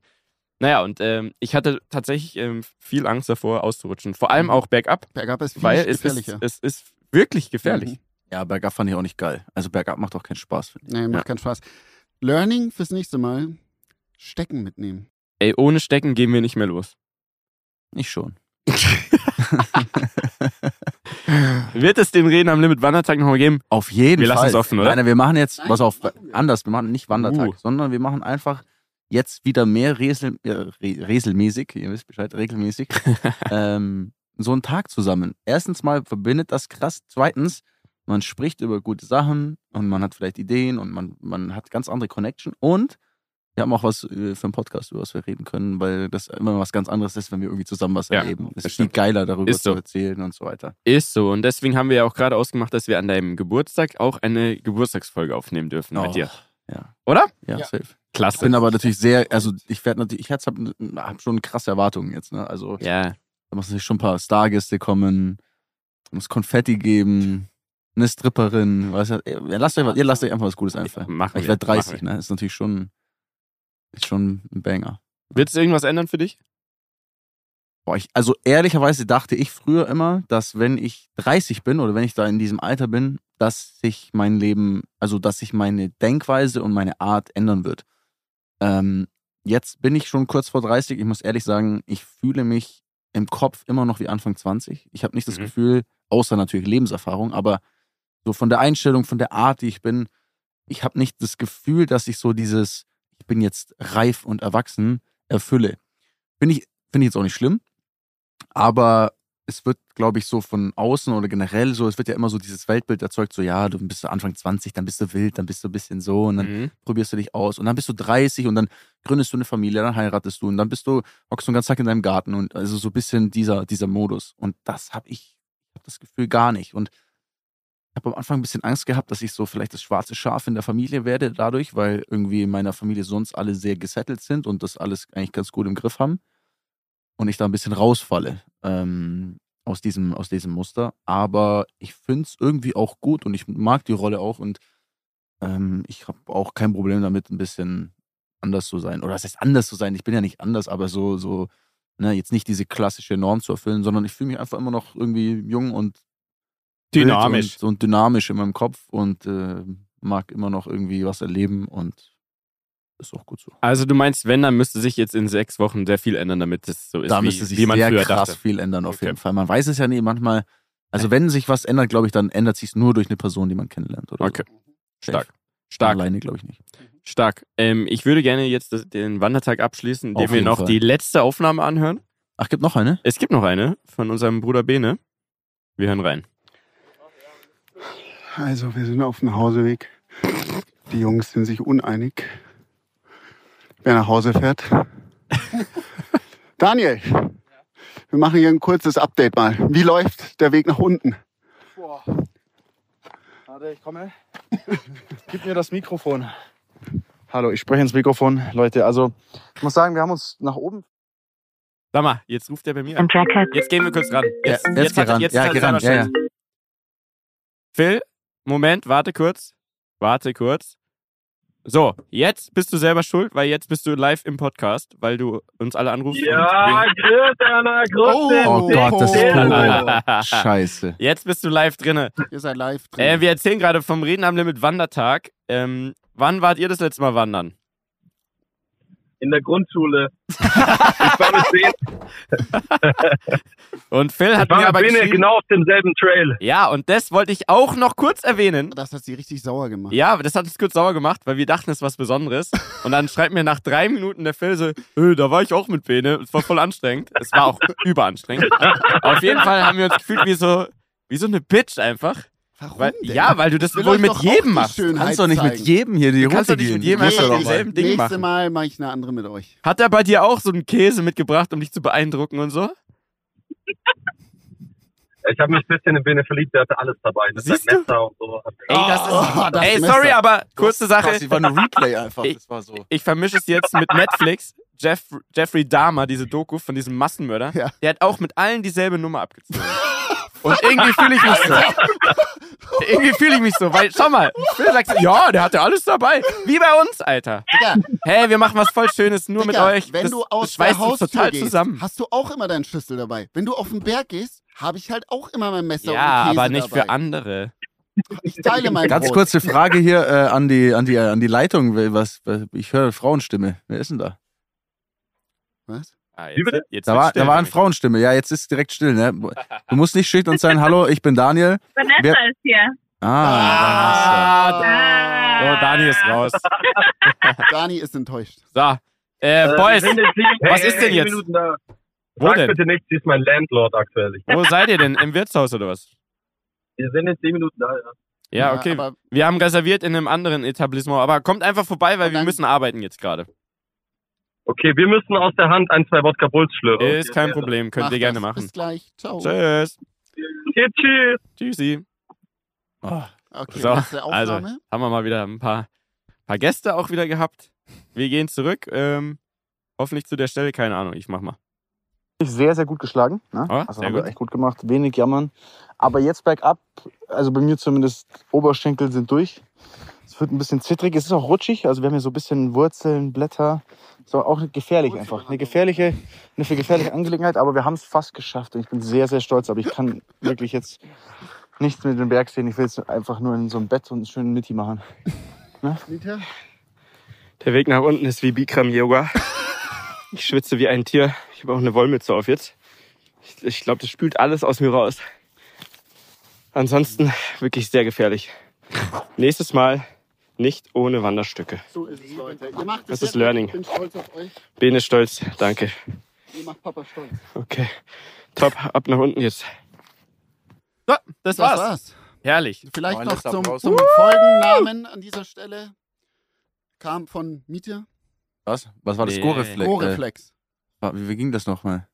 Naja, und ähm, ich hatte tatsächlich ähm, viel Angst davor, auszurutschen. Vor allem auch bergab, Bergab ist viel weil es ist, gefährlicher. es ist wirklich gefährlich. Mhm. Ja, bergab fand ich auch nicht geil. Also bergab macht auch keinen Spaß, finde ich. Nee, macht Ja. keinen Spaß. Learning fürs nächste Mal: Stecken mitnehmen. Ey, ohne Stecken gehen wir nicht mehr los. Ich schon. *laughs* Wird es den Reden am Limit Wandertag nochmal geben? Auf jeden Wir Fall. lassen es offen, oder? Nein, wir machen jetzt, Nein, pass auf, wir. anders. Wir machen nicht Wandertag, Uh. sondern wir machen einfach jetzt wieder mehr Resel, äh, re, reselmäßig, ihr wisst Bescheid, regelmäßig, *laughs* ähm, so einen Tag zusammen. Erstens mal verbindet das krass. Zweitens, man spricht über gute Sachen und man hat vielleicht Ideen und man, man hat ganz andere Connection und wir haben auch was äh, für einen Podcast, über was wir reden können, weil das immer was ganz anderes ist, wenn wir irgendwie zusammen was Ja, erleben. Es ist viel geiler, darüber Ist so. zu erzählen und so weiter. Ist so. Und deswegen haben wir ja auch gerade ausgemacht, dass wir an deinem Geburtstag auch eine Geburtstagsfolge aufnehmen dürfen Oh, mit dir. Ja. Oder? Ja, Ja. safe. Ich Klasse. bin aber natürlich sehr, also ich werde natürlich, ich habe hab schon krasse Erwartungen jetzt, ne? Also ja. da muss natürlich schon ein paar Stargäste kommen, muss Konfetti geben, eine Stripperin, weißt du, ihr lasst euch, ihr lasst euch einfach was Gutes einfallen. Machen Ich werde 30, Machen wir. ne? Ist natürlich schon, ist schon ein Banger. Wird es irgendwas ändern für dich? Boah, ich, also ehrlicherweise dachte ich früher immer, dass wenn ich 30 bin oder wenn ich da in diesem Alter bin, dass sich mein Leben, also dass sich meine Denkweise und meine Art ändern wird. Ähm, jetzt bin ich schon kurz vor 30. Ich muss ehrlich sagen, ich fühle mich im Kopf immer noch wie Anfang 20. Ich habe nicht das Mhm. Gefühl, außer natürlich Lebenserfahrung, aber so von der Einstellung, von der Art, die ich bin, ich habe nicht das Gefühl, dass ich so dieses, ich bin jetzt reif und erwachsen, erfülle. Finde ich, finde ich jetzt auch nicht schlimm, aber es wird, glaube ich, so von außen oder generell so, es wird ja immer so dieses Weltbild erzeugt, so ja, du bist Anfang 20, dann bist du wild, dann bist du ein bisschen so und dann Mhm. probierst du dich aus und dann bist du 30 und dann gründest du eine Familie, dann heiratest du und dann bist du, hockst du den ganzen Tag in deinem Garten und also so ein bisschen dieser, dieser Modus. Und das habe ich, ich habe das Gefühl gar nicht. Und ich habe am Anfang ein bisschen Angst gehabt, dass ich so vielleicht das schwarze Schaf in der Familie werde dadurch, weil irgendwie in meiner Familie sonst alle sehr gesettelt sind und das alles eigentlich ganz gut im Griff haben. Und ich da ein bisschen rausfalle ähm, aus, diesem, aus diesem Muster. Aber ich finde es irgendwie auch gut und ich mag die Rolle auch und ähm, ich habe auch kein Problem damit, ein bisschen anders zu sein. Oder es heißt anders zu sein, ich bin ja nicht anders, aber so, so, ne, jetzt nicht diese klassische Norm zu erfüllen, sondern ich fühle mich einfach immer noch irgendwie jung und Dynamisch. und, und dynamisch in meinem Kopf und äh, mag immer noch irgendwie was erleben und ist auch gut so. Also du meinst, wenn, dann müsste sich jetzt in sechs Wochen sehr viel ändern, damit es so ist, da wie, müsste sich wie man sehr früher krass dachte. viel ändern auf Okay. jeden Fall. Man weiß es ja nie, manchmal, also wenn sich was ändert, glaube ich, dann ändert sich es nur durch eine Person, die man kennenlernt. Oder Okay. so. Stark. Safe. Stark. Alleine glaube ich nicht. Stark. Ähm, ich würde gerne jetzt den Wandertag abschließen, indem Auf wir noch Fall. die letzte Aufnahme anhören. Ach, gibt noch eine? Es gibt noch eine von unserem Bruder Bene. Wir hören rein. Also, wir sind auf dem Hauseweg. Die Jungs sind sich uneinig, wer nach Hause fährt. *laughs* Daniel, wir machen hier ein kurzes Update mal. Wie läuft der Weg nach unten? Warte, ich komme. *laughs* Gib mir das Mikrofon. Hallo, ich spreche ins Mikrofon. Leute, also ich muss sagen, wir haben uns nach oben. Sag mal, jetzt ruft er bei mir an. Jetzt gehen wir kurz ran. Jetzt, Ja, jetzt jetzt, geh hat er- ran. jetzt Ja, hat geh ran. Ja, Schild. Phil, Moment, warte kurz. Warte kurz. So, jetzt bist du selber schuld, weil jetzt bist du live im Podcast, weil du uns alle anrufst. Ja, grüß Anna, grüß Oh. dich. Oh Gott, das ist wir- cool. Scheiße. Jetzt bist du live drinne. Ihr seid live drin. Äh, wir erzählen gerade vom Reden am Limit Wandertag. Ähm, wann wart ihr das letzte Mal wandern? In der Grundschule. *laughs* ich war mit Bene, *laughs* Und Phil hat mir mit aber Bene geschrieben, genau auf demselben Trail. Ja, und das wollte ich auch noch kurz erwähnen. das hat sie richtig sauer gemacht. Ja, aber das hat uns kurz sauer gemacht, weil wir dachten, es ist was Besonderes. *laughs* Und dann schreibt mir nach drei Minuten der Phil so, "Äh, da war ich auch mit Bene. Es war voll anstrengend. Es war auch überanstrengend. Auf jeden Fall haben wir uns gefühlt wie so, wie so eine Bitch einfach. Warum Weil, denn? ja, weil du das wohl mit jedem machst. Schönheit Kannst doch nicht mit zeigen. jedem hier die Du kannst doch Runde nicht gehen. mit jedem du einfach doch mal. dieselben Ding Nächste machen. Mal mache ich eine andere mit euch. Hat er bei dir auch so einen Käse mitgebracht, um dich zu beeindrucken und so? Ich habe mich ein bisschen in Bene verliebt, der hatte alles dabei. Das Siehst du? Messer und so. Ey, das ist. Oh, das ey, Messer. sorry, aber kurze Sache. Ich war ein Replay einfach. Ich- Das war so. ich vermische es jetzt mit Netflix. Jeff, Jeffrey Dahmer, diese Doku von diesem Massenmörder, Ja. der hat auch mit allen dieselbe Nummer abgezogen. *laughs* Und irgendwie fühle ich mich so. irgendwie fühle ich mich so, weil, schau mal, Phil sagt, ja, der hatte alles dabei. Wie bei uns, Alter. Digga, Hey, wir machen was voll Schönes nur mit Digga, euch. wenn das, du aus das der Haustür total gehst, zusammen. hast du auch immer deinen Schlüssel dabei. Wenn du auf den Berg gehst, habe ich halt auch immer mein Messer Ja, und Käse aber nicht dabei. für andere. Ich teile mein Ganz Brot. kurze Frage hier äh, an, die, an, die, an die Leitung. Was, was, ich höre Frauenstimme. Wer ist denn da? Was? Ah, Wie bitte? jetzt Da war, still da war eine. Frauenstimme. Ja, jetzt ist direkt still. Ne? *laughs* Du musst nicht schüchtern sein. Hallo, ich bin Daniel. Vanessa Wer- ist hier. Ah, Ah, Ah. so, Dani ist raus. *laughs* Dani ist enttäuscht. So, äh, Boys, in sieben- was hey, ist denn jetzt? Minuten da. Wo Sag denn? bitte nichts, sie ist mein Landlord aktuell. Wo seid ihr denn? Im Wirtshaus oder was? Wir sind in zehn Minuten da, ja. Ja, okay. aber Wir haben reserviert in einem anderen Etablissement, aber kommt einfach vorbei, weil wir müssen arbeiten jetzt gerade. Okay, wir müssen aus der Hand ein, zwei Wodka Bulls schlürfen. Ist kein Problem, könnt mach ihr gerne das. machen. Bis gleich. Ciao. Tschüss. Okay, tschüss. Tschüssi. Oh, Okay, So, also Aufnahme. haben wir mal wieder ein paar, paar Gäste auch wieder gehabt. Wir gehen zurück. Ähm, hoffentlich zu der Stelle, keine Ahnung, ich mach mal. Sehr, sehr gut geschlagen. Ne? Ah, also haben gut. wir echt gut gemacht. Wenig jammern. Aber jetzt bergab, also bei mir zumindest, Oberschenkel sind durch. Es wird ein bisschen zittrig. Es ist auch rutschig. Also wir haben hier so ein bisschen Wurzeln, Blätter. So auch gefährlich einfach. Eine gefährliche, eine gefährliche Angelegenheit. Aber wir haben es fast geschafft. Und ich bin sehr, sehr stolz. Aber ich kann wirklich jetzt nichts mit dem Berg sehen. Ich will jetzt einfach nur in so einem Bett und einen schönen Mitti machen. Dieter? Der Weg nach unten ist wie Bikram Yoga. Ich schwitze wie ein Tier. Ich habe auch eine Wollmütze auf jetzt. Ich, ich glaube, das spült alles aus mir raus. Ansonsten wirklich sehr gefährlich. Nächstes Mal nicht ohne Wanderstücke. So ist es, Leute. Ihr macht Das es ist. Learning. Ich bin stolz auf euch. Bene stolz, danke. Ihr macht Papa stolz. Okay, top, ab nach unten jetzt. So, das Das war's. war's. Herrlich. Vielleicht Noch ein noch zum, zum Folgennamen an dieser Stelle. Kam von Miete. was? Was war das? Nee. Goreflex? Goreflex. Äh, wie, wie ging das nochmal?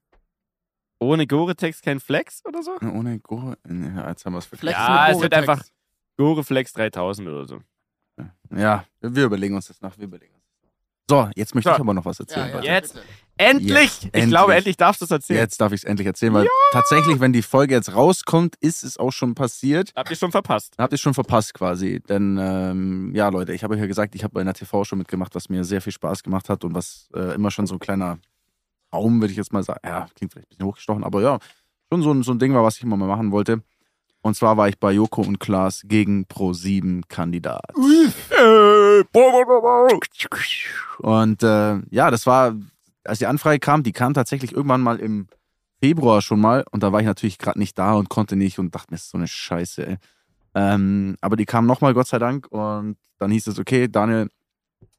Ohne Gore-Tex kein Flex oder so? Ohne Gore. Ja, jetzt haben wir es Flex Ja, es wird Gore-Tex. einfach- Gore-Flex 3000 oder so. Ja, wir überlegen uns das nach. Wir überlegen uns. So, jetzt möchte So. ich aber noch was erzählen. Ja, ja. Jetzt. bitte. Endlich! Jetzt, Ich endlich. glaube, endlich darfst du es erzählen. Jetzt darf ich es endlich erzählen, weil tatsächlich, wenn die Folge jetzt rauskommt, ist es auch schon passiert. Habt ihr schon verpasst. Habt ihr schon verpasst quasi. Denn ähm, ja, Leute, ich habe euch ja gesagt, ich habe bei einer TV-Show mitgemacht, was mir sehr viel Spaß gemacht hat und was äh, immer schon so ein kleiner Raum, würde ich jetzt mal sagen. Ja, klingt vielleicht ein bisschen hochgestochen, aber ja, schon so ein, so ein Ding war, was ich immer mal machen wollte. Und zwar war ich bei Joko und Klaas gegen Pro7 Kandidat. Und äh, ja, das war, als die Anfrage kam, die kam tatsächlich irgendwann mal im Februar schon mal und da war ich natürlich gerade nicht da und konnte nicht und dachte mir, das ist so eine Scheiße, ey. Ähm, aber die kam nochmal, Gott sei Dank, und dann hieß es, okay, Daniel,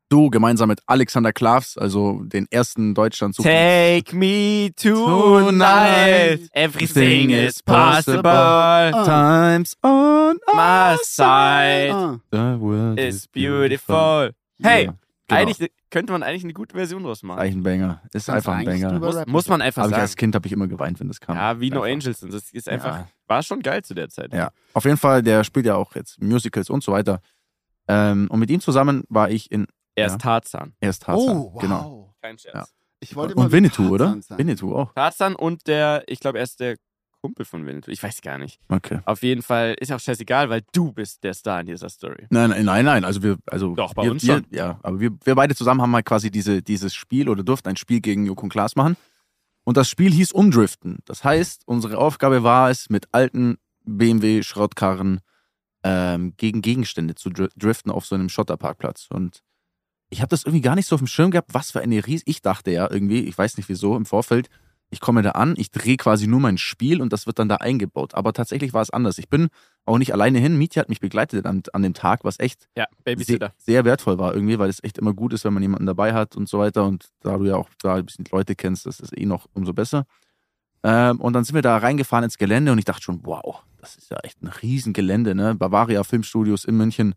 du gemeinsam mit Alexander Klavs, also den ersten Deutschland Take me tonight. Everything is possible. possible. Times on My side Ah, the world is beautiful. Hey, Ja, genau. eigentlich könnte man eigentlich eine gute Version draus machen. Eigentlich ein Banger. Ist Kannst einfach ein Banger. Muss, muss man einfach Aber ich als sagen. Kind habe ich immer geweint, wenn das kam. Ja, wie No Einfach. Angels. Und das ist einfach, Ja. war schon geil zu der Zeit. Ja, auf jeden Fall, der spielt ja auch jetzt Musicals und so weiter. Ähm, und mit ihm zusammen war ich in Er Ja. ist Tarzan. erst Tarzan. Oh, wow. Genau. Kein Scherz. Ja. Ich wollte Und Winnetou, oder? Tarzan sein. Winnetou auch. Tarzan und der, ich glaube, er ist der Kumpel von Winnetou. Ich weiß gar nicht. Okay. Auf jeden Fall ist auch scheißegal, weil du bist der Star in dieser Story. Nein, nein, nein, nein. Also wir, also Doch, bei wir, uns wir, schon. Ja, aber wir, wir beide zusammen haben halt quasi diese, dieses Spiel oder durften ein Spiel gegen Joko und Klaas machen. Und das Spiel hieß Umdriften. Das heißt, unsere Aufgabe war es, mit alten BMW-Schrottkarren ähm, gegen Gegenstände zu dri- driften auf so einem Schotterparkplatz. Und ich habe das irgendwie gar nicht so auf dem Schirm gehabt, was für eine Ries. Ich dachte ja irgendwie, ich weiß nicht wieso, im Vorfeld, ich komme da an, ich drehe quasi nur mein Spiel und das wird dann da eingebaut. Aber tatsächlich war es anders. Ich bin auch nicht alleine hin. Mietje hat mich begleitet an, an dem Tag, was echt Ja, sehr, sehr wertvoll war irgendwie, weil es echt immer gut ist, wenn man jemanden dabei hat und so weiter. Und da du ja auch da ein bisschen Leute kennst, das ist eh noch umso besser. Ähm, und dann sind wir da reingefahren ins Gelände und ich dachte schon, wow, das ist ja echt ein Riesengelände, ne? Bavaria Filmstudios in München,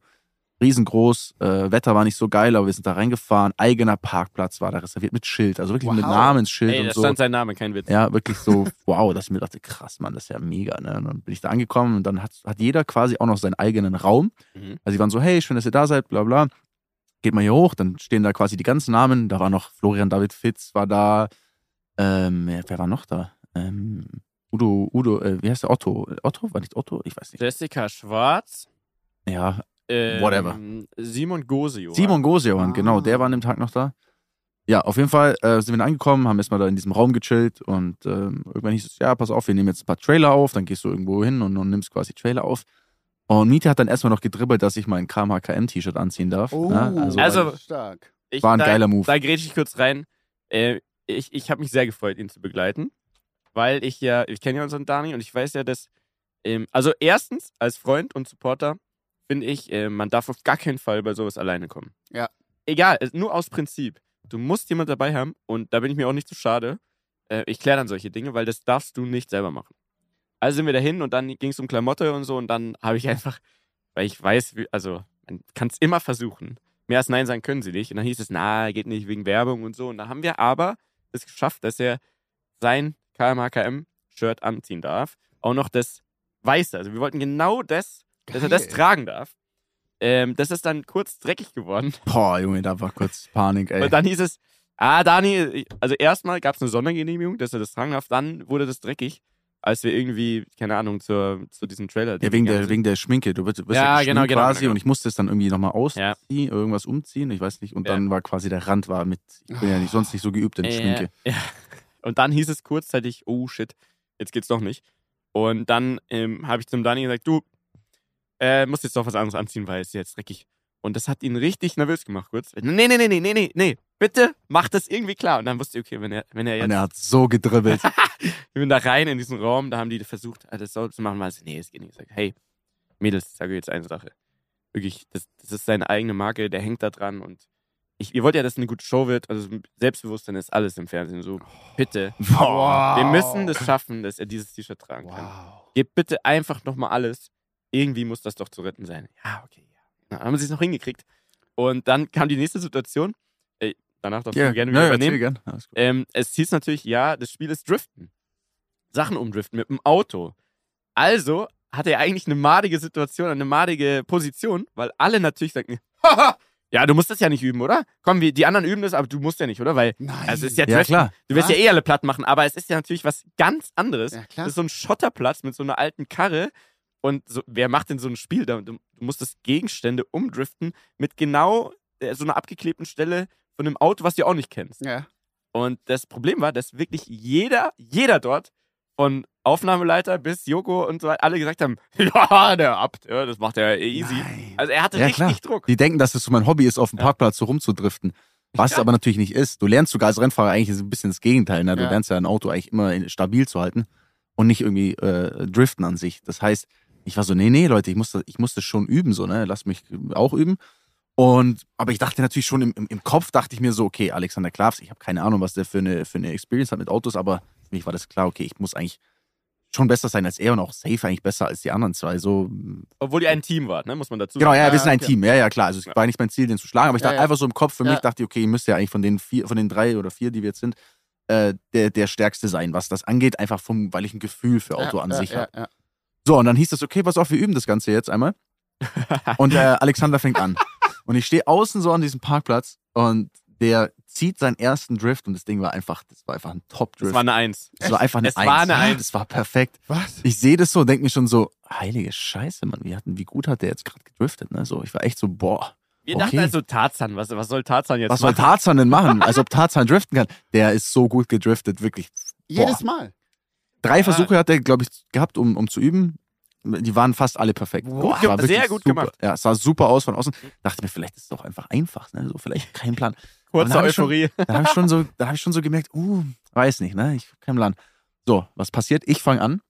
riesengroß. Äh, Wetter war nicht so geil, aber wir sind da reingefahren. Eigener Parkplatz war da reserviert mit Schild, also wirklich mit Wow. Namensschild Ey, und da so. stand sein Name, kein Witz. Ja, wirklich so, *laughs* wow, dass ich mir dachte, krass, Mann, das ist ja mega. Ne? Und dann bin ich da angekommen und dann hat, hat jeder quasi auch noch seinen eigenen Raum. Mhm. Also die waren so, hey, schön, dass ihr da seid, bla bla. Geht mal hier hoch, dann stehen da quasi die ganzen Namen. Da war noch Florian David Fitz, war da. Ähm, wer wer war noch da? Ähm, Udo, Udo, äh, wie heißt der? Otto? Otto? War nicht Otto? Ich weiß nicht. Jessica Schwarz. Ja, Ähm, Whatever. Simon Gosio. Simon Gosejohann, Ah. genau, der war an dem Tag noch da. Ja, auf jeden Fall äh, sind wir dann angekommen, haben erstmal da in diesem Raum gechillt und ähm, irgendwann hieß es, ja, pass auf, wir nehmen jetzt ein paar Trailer auf, dann gehst du irgendwo hin und, und nimmst quasi Trailer auf. Und Miete hat dann erstmal noch gedribbelt, dass ich mein KMHKM-T-Shirt anziehen darf. Oh, ne? also, Also- stark. Ich, war ein da, geiler Move. Da grätsch ich kurz rein. Äh, ich ich habe mich sehr gefreut, ihn zu begleiten, weil ich ja, ich kenne ja unseren Dani und ich weiß ja, dass, ähm, also erstens, als Freund und Supporter, finde ich, äh, man darf auf gar keinen Fall bei sowas alleine kommen. Ja. Egal, nur aus Prinzip. Du musst jemand dabei haben und da bin ich mir auch nicht zu schade. Äh, ich kläre dann solche Dinge, weil das darfst du nicht selber machen. Also sind wir dahin und dann ging es um Klamotte und so und dann habe ich einfach, weil ich weiß, wie, also man kann es immer versuchen. Mehr als Nein sagen können sie nicht. Und dann hieß es, na, geht nicht wegen Werbung und so. Und da haben wir aber es geschafft, dass er sein KMHKM-Shirt anziehen darf. Auch noch das Weiße. Also wir wollten genau das, dass er das Geil. tragen darf. Ähm, das ist dann kurz dreckig geworden. Boah, Junge, da war kurz Panik, ey. Und dann hieß es, ah, Dani, also erstmal gab es eine Sondergenehmigung, dass er das tragen darf. Dann wurde das dreckig, als wir irgendwie, keine Ahnung, zur, zu diesem Trailer. Ja, wegen der, wegen der Schminke. Du bist, du bist Ja, geschminkt genau, genau, quasi genau. und ich musste es dann irgendwie nochmal ausziehen, Ja. irgendwas umziehen, ich weiß nicht. Und Ja. dann war quasi der Rand war mit, ich bin ja nicht, sonst nicht so geübt in Schminke. Ja. Und dann hieß es kurzzeitig, oh shit, jetzt geht's doch nicht. Und dann ähm, habe ich zum Dani gesagt, du, äh, musst jetzt doch was anderes anziehen, weil es jetzt dreckig. Und das hat ihn richtig nervös gemacht, kurz. Nee, nee, nee, nee, nee, nee, nee, bitte mach das irgendwie klar. Und dann wusste ich, okay, wenn er, wenn er jetzt, Und er hat so gedribbelt. *laughs* ich bin da rein in diesen Raum, da haben die versucht, das so zu machen, weil ich, nee, es geht nicht. Ich sag, hey, Mädels, ich sage jetzt eine Sache. Wirklich, das, das ist seine eigene Marke, der hängt da dran und ich, ihr wollt ja, dass es eine gute Show wird, also Selbstbewusstsein ist alles im Fernsehen, so, bitte. Boah. Wir müssen das schaffen, dass er dieses T-Shirt tragen kann. Wow. Gebt bitte einfach nochmal alles. Irgendwie muss das doch zu retten sein. Ja, okay. Ja. Dann haben sie es noch hingekriegt. Und dann kam die nächste Situation. Ey, danach darfst du gerne wieder ja, übernehmen. gern. Alles gut. Ähm, es hieß natürlich, ja, das Spiel ist Driften. Sachen umdriften mit dem Auto. Also hatte er eigentlich eine madige Situation, eine madige Position, weil alle natürlich sagten, *laughs* haha, ja, du musst das ja nicht üben, oder? Komm, wir, die anderen üben das, aber du musst ja nicht, oder? Weil Nein. also es ist ja Ja, klar. Du wirst ja eh alle platt machen, aber es ist ja natürlich was ganz anderes. Ja, klar. Das ist so ein Schotterplatz mit so einer alten Karre. Und so, wer macht denn so ein Spiel? Da- Du, du musst das Gegenstände umdriften mit genau äh, so einer abgeklebten Stelle von einem Auto, was du auch nicht kennst. Ja. Und das Problem war, dass wirklich jeder, jeder dort, von Aufnahmeleiter bis Joko und so weiter, alle gesagt haben, *laughs* ja, der Abt, ja, das macht er eh easy. Nein. Also er hatte Ja, richtig klar. Druck. Die denken, dass es so mein Hobby ist, auf dem Ja. Parkplatz so rumzudriften. Was es Ja. aber natürlich nicht ist. Du lernst sogar als Rennfahrer eigentlich ein bisschen das Gegenteil. Ne? Du Ja. lernst ja ein Auto eigentlich immer stabil zu halten und nicht irgendwie äh, driften an sich. Das heißt, ich war so, nee, nee, Leute, ich muss das, ich muss das schon üben, so, ne? Lass mich auch üben. Und, aber ich dachte natürlich schon im, im, Kopf, dachte ich mir so, okay, Alexander Klavs, ich habe keine Ahnung, was der für eine, für eine Experience hat mit Autos, aber für mich war das klar, okay, ich muss eigentlich schon besser sein als er und auch safe eigentlich besser als die anderen zwei. So, Obwohl ihr ein Team wart, ne? muss man dazu Genau, ja, Ja, wir sind ein okay. Team. Ja, ja, klar. Also es Ja. war nicht mein Ziel, den zu schlagen, aber ich Ja, dachte ja. einfach so im Kopf für Ja. mich, dachte ich, okay, ihr müsst ja eigentlich von den vier, von den drei oder vier, die wir jetzt sind, äh, der, der stärkste sein, was das angeht, einfach vom, weil ich ein Gefühl für Auto ja, an ja, sich ja, habe. So, und dann hieß es, okay, pass auf, wir üben das Ganze jetzt einmal. *laughs* Und äh, Alexander fängt an. Und ich stehe außen so an diesem Parkplatz und der zieht seinen ersten Drift und das Ding war einfach, das war einfach ein Das Top-Drift. war eine Eins. Das war einfach eine Es war eine Eins. Eins. Das war perfekt. Was? Ich sehe das so und denke mir schon so, heilige Scheiße, Mann, wie, hat, wie gut hat der jetzt gerade gedriftet, ne? So, ich war echt so, boah, Wir Okay. dachten also Tarzan, was, was soll Tarzan jetzt was soll machen? Tarzan denn machen? Als ob Tarzan driften kann. Der ist so gut gedriftet, wirklich. Jedes Mal. Drei Ah. Versuche hat er, glaube ich, gehabt, um, um zu üben. Die waren fast alle perfekt. Gut Es ge- war sehr gut super. gemacht. Ja, es sah super aus von außen. Dachte mir, vielleicht ist es doch einfach einfach, ne? So, vielleicht *laughs* kein Plan. Kurze hab Euphorie. *laughs* Da habe ich schon so, da habe ich schon so gemerkt, uh, weiß nicht, ne? Ich hab keinen Plan. So, was passiert? Ich fange an,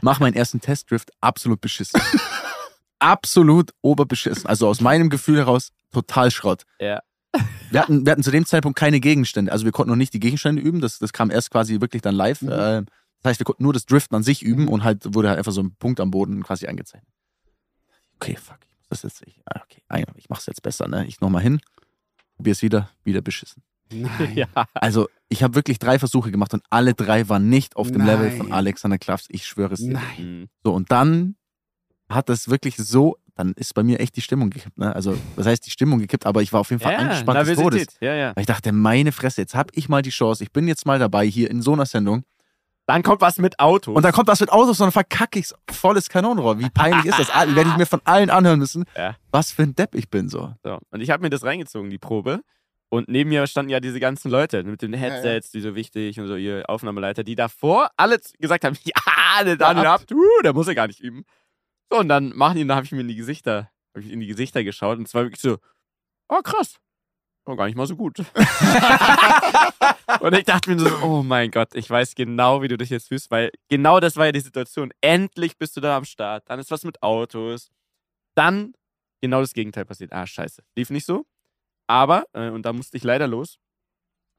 mach meinen ersten Testdrift absolut beschissen. *laughs* absolut oberbeschissen. Also aus meinem Gefühl heraus total Schrott. Ja. Wir hatten, wir hatten zu dem Zeitpunkt keine Gegenstände. Also wir konnten noch nicht die Gegenstände üben. Das, das kam erst quasi wirklich dann live. Mhm. Äh, das heißt, wir konnten nur das Driften an sich üben und halt wurde halt einfach so ein Punkt am Boden quasi eingezeichnet. Okay, fuck, ich muss das jetzt. Ich, ah, okay, ah, ich mach's jetzt besser, ne? Ich nochmal hin, probier's wieder, wieder beschissen. Nein. *laughs* Ja. Also, ich habe wirklich drei Versuche gemacht und alle drei waren nicht auf dem Nein. Level von Alexander Klavs. Ich schwöre es dir. Nein. Mhm. So, und dann hat das wirklich so, dann ist bei mir echt die Stimmung gekippt. Ne? Also, was heißt die Stimmung gekippt, aber ich war auf jeden Fall Ja, angespannt des Todes. Ja, ja. Weil ich dachte, meine Fresse, jetzt habe ich mal die Chance, ich bin jetzt mal dabei hier in so einer Sendung Dann kommt was mit Autos. Und dann kommt was mit Autos und dann verkacke ich's volles Kanonenrohr. Wie peinlich ist das? Werde ich mir von allen anhören müssen, Ja. was für ein Depp ich bin so. So. Und ich habe mir das reingezogen, die Probe. Und neben mir standen ja diese ganzen Leute mit den Headsets, die so wichtig und so, ihr Aufnahmeleiter, die davor alle gesagt haben, *laughs* ja, der Daniel ab. habt, uh, der muss ja gar nicht üben. So, und dann machen die, da habe ich mir in die Gesichter, habe ich in die Gesichter geschaut und es war wirklich so, oh krass, oh, gar nicht mal so gut. *laughs* und ich dachte mir so, oh mein Gott, ich weiß genau, wie du dich jetzt fühlst, weil genau das war ja die Situation. Endlich bist du da am Start, dann ist was mit Autos, dann genau das Gegenteil passiert. Ah, scheiße. Lief nicht so. Aber, äh, und da musste ich leider los,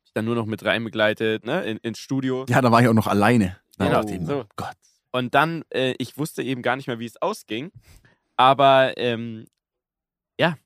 ich dann nur noch mit rein begleitet, ne, in, ins Studio. Ja, da war ich auch noch alleine. Genau, mir, so. oh Gott. Und dann, äh, ich wusste eben gar nicht mehr, wie es ausging. Aber, ähm, ja,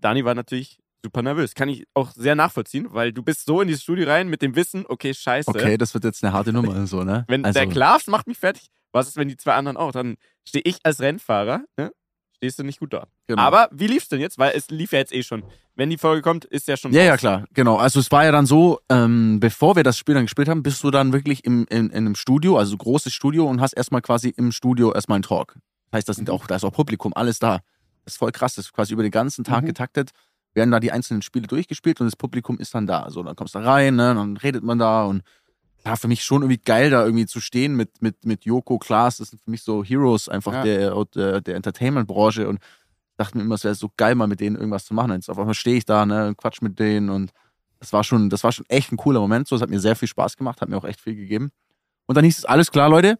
Dani war natürlich super nervös. Kann ich auch sehr nachvollziehen, weil du bist so in dieses Studio rein mit dem Wissen, okay, scheiße. Okay, das wird jetzt eine harte Nummer, *laughs* so, ne? Wenn also, der Klaas macht mich fertig, was ist, wenn die zwei anderen auch? Dann stehe ich als Rennfahrer, ne? Stehst du nicht gut da. genau. Aber wie lief's denn jetzt? Weil es lief ja jetzt eh schon. Wenn die Folge kommt, ist ja schon. Ja, ja, raus. klar, genau. Also es war ja dann so, ähm, bevor wir das Spiel dann gespielt haben, bist du dann wirklich im, in, in einem Studio, also großes Studio und hast erstmal quasi im Studio erstmal einen Talk. Das heißt, das sind auch, da ist auch Publikum, alles da. Das ist voll krass, das ist quasi über den ganzen Tag Mhm. getaktet, werden da die einzelnen Spiele durchgespielt und das Publikum ist dann da. Also dann kommst du rein, ne, dann redet man da und ja, für mich schon irgendwie geil, da irgendwie zu stehen mit, mit, mit Joko, Klaas, das sind für mich so Heroes einfach Ja. der, der, der Entertainment-Branche und dachte mir immer, es wäre so geil, mal mit denen irgendwas zu machen. Jetzt auf einmal stehe ich da, ne, und quatsch mit denen und das war schon, das war schon echt ein cooler Moment. So, es hat mir sehr viel Spaß gemacht, hat mir auch echt viel gegeben. Und dann hieß es, alles klar, Leute,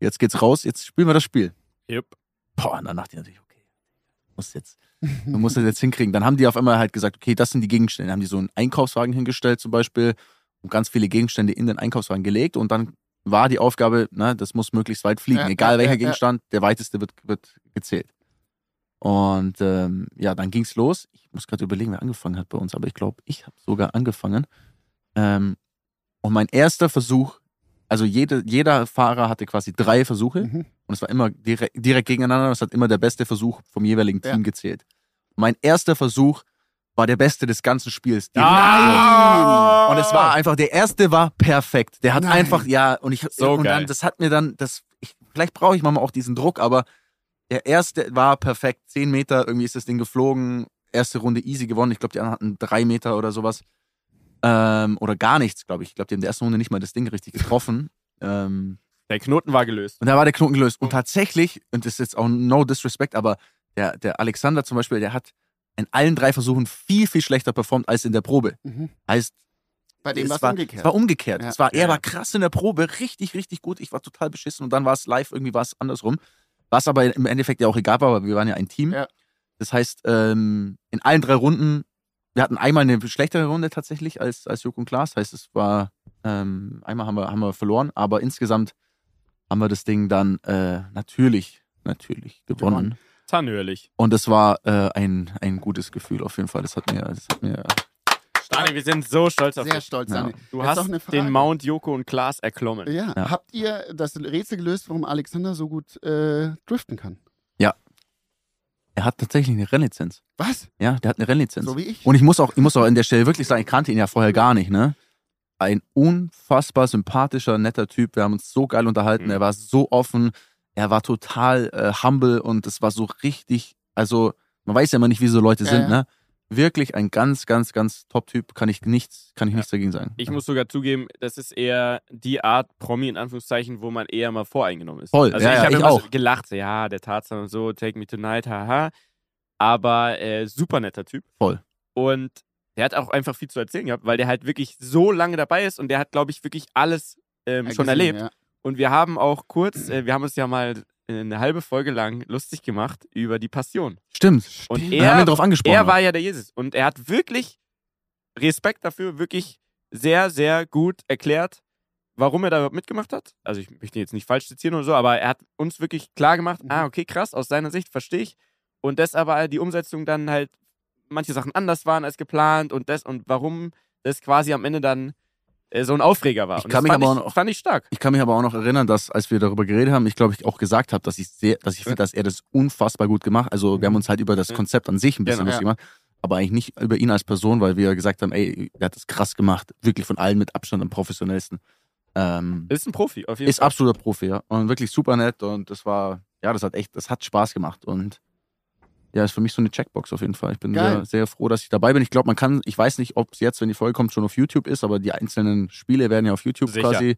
jetzt geht's raus, jetzt spielen wir das Spiel. Yep. Boah, und dann dachte ich natürlich, okay, muss jetzt, man muss das jetzt hinkriegen. Dann haben die auf einmal halt gesagt, okay, das sind die Gegenstände. Dann haben die so einen Einkaufswagen hingestellt zum Beispiel und ganz viele Gegenstände in den Einkaufswagen gelegt und dann war die Aufgabe, ne, das muss möglichst weit fliegen. Ja, Egal ja, welcher ja. Gegenstand, der weiteste wird, wird gezählt. Und ähm, ja, dann ging's los. Ich muss gerade überlegen, wer angefangen hat bei uns, aber ich glaube, ich habe sogar angefangen. Ähm, und mein erster Versuch, also jede, jeder Fahrer hatte quasi drei Versuche Mhm. und es war immer direkt, direkt gegeneinander. Es hat immer der beste Versuch vom jeweiligen. Team gezählt. Mein erster Versuch war der beste des ganzen Spiels. direkt. Ah! Und es war einfach, der erste war perfekt. Der hat Nein. einfach, ja, und ich, So und dann, das hat mir dann, das, ich, vielleicht brauche ich manchmal auch diesen Druck, aber der erste war perfekt. Zehn Meter, irgendwie ist das Ding geflogen. Erste Runde easy gewonnen. Ich glaube, die anderen hatten drei Meter oder sowas. Ähm, oder gar nichts, glaube ich. Ich glaube, die haben in der ersten Runde nicht mal das Ding richtig getroffen. *laughs* ähm, Der Knoten war gelöst. und da war der Knoten gelöst. Oh. Und tatsächlich, und das ist jetzt auch no disrespect, aber der, der Alexander zum Beispiel, der hat in allen drei Versuchen viel, viel schlechter performt als in der Probe. Mhm. Heißt, Bei dem es war umgekehrt. Es war umgekehrt. Ja. Es war, er Ja. war krass in der Probe, richtig, richtig gut. Ich war total beschissen und dann war es live, irgendwie war es andersrum. Was aber im Endeffekt ja auch egal war, weil wir waren ja ein Team. Ja. Das heißt, ähm, in allen drei Runden, wir hatten einmal eine schlechtere Runde tatsächlich als, als Joko und Klaas. Heißt, es war, ähm, einmal haben wir, haben wir verloren, aber insgesamt haben wir das Ding dann äh, natürlich, natürlich gewonnen. Gewonnen. Zahnhörlich. Und es war äh, ein, ein gutes Gefühl auf jeden Fall. Das hat mir, das hat mir Dani, wir sind so stolz auf Sehr dich. stolz, Ja. Dani. Du Jetzt hast noch eine Frage. den Mount Joko und Klaas erklommen. Ja. Ja. Habt ihr das Rätsel gelöst, warum Alexander so gut äh, driften kann? er hat tatsächlich eine Rennlizenz. Was? Ja, der hat eine Rennlizenz. So wie ich? Und ich muss auch, ich muss auch an der Stelle wirklich sagen, ich kannte ihn ja vorher gar nicht, ne? Ein unfassbar sympathischer, netter Typ. Wir haben uns so geil unterhalten. Mhm. Er war so offen. Er war total äh, humble und es war so richtig, also man weiß ja immer nicht, wie so Leute Ja, sind, ja. ne? Wirklich ein ganz, ganz, ganz Top-Typ. Kann ich nichts, kann ich Ja. nichts dagegen sagen. Ich muss sogar zugeben, das ist eher die Art Promi in Anführungszeichen, wo man eher mal voreingenommen ist. Voll, Also ja, ich ja, habe immer so auch. gelacht, ja, der Tarzan und so, Take Me Tonight, haha. Aber äh, super netter Typ. Voll. Und der hat auch einfach viel zu erzählen gehabt, weil der halt wirklich so lange dabei ist und der hat, glaube ich, wirklich alles ähm, schon gesehen, erlebt. Und wir haben auch kurz, äh, wir haben uns ja mal eine halbe Folge lang lustig gemacht über die Passion. Stimmt. Und Wir haben er, ihn drauf angesprochen. er war ja der Jesus. Und er hat wirklich Respekt dafür, wirklich sehr, sehr gut erklärt, warum er da überhaupt mitgemacht hat. Also ich möchte ihn jetzt nicht falsch zitieren oder so, aber er hat uns wirklich klar gemacht, Mhm. ah, okay, krass, aus seiner Sicht verstehe ich. Und das aber die Umsetzung dann halt manche Sachen anders waren als geplant und das und warum das quasi am Ende dann so ein Aufreger war. Ich kann das mich aber ich, auch noch- fand ich stark. Ich kann mich aber auch noch erinnern, dass als wir darüber geredet haben, ich glaube, ich auch gesagt habe, dass ich sehr, dass ich finde, dass er das unfassbar gut gemacht. Also wir haben uns halt über das Ja. Konzept an sich ein bisschen Genau. lustig gemacht, aber eigentlich nicht über ihn als Person, weil wir gesagt haben, ey, der hat das krass gemacht, wirklich von allen mit Abstand am professionellsten. Ähm, Ist ein Profi, auf jeden ist Fall. absoluter Profi, ja. Und wirklich super nett und das war, ja, das hat echt, das hat Spaß gemacht und ja, ist für mich so eine Checkbox auf jeden Fall. Ich bin sehr, sehr froh, dass ich dabei bin. Ich glaube, man kann, ich weiß nicht, ob es jetzt, wenn die Folge kommt, schon auf YouTube ist, aber die einzelnen Spiele werden ja auf YouTube Sicher. quasi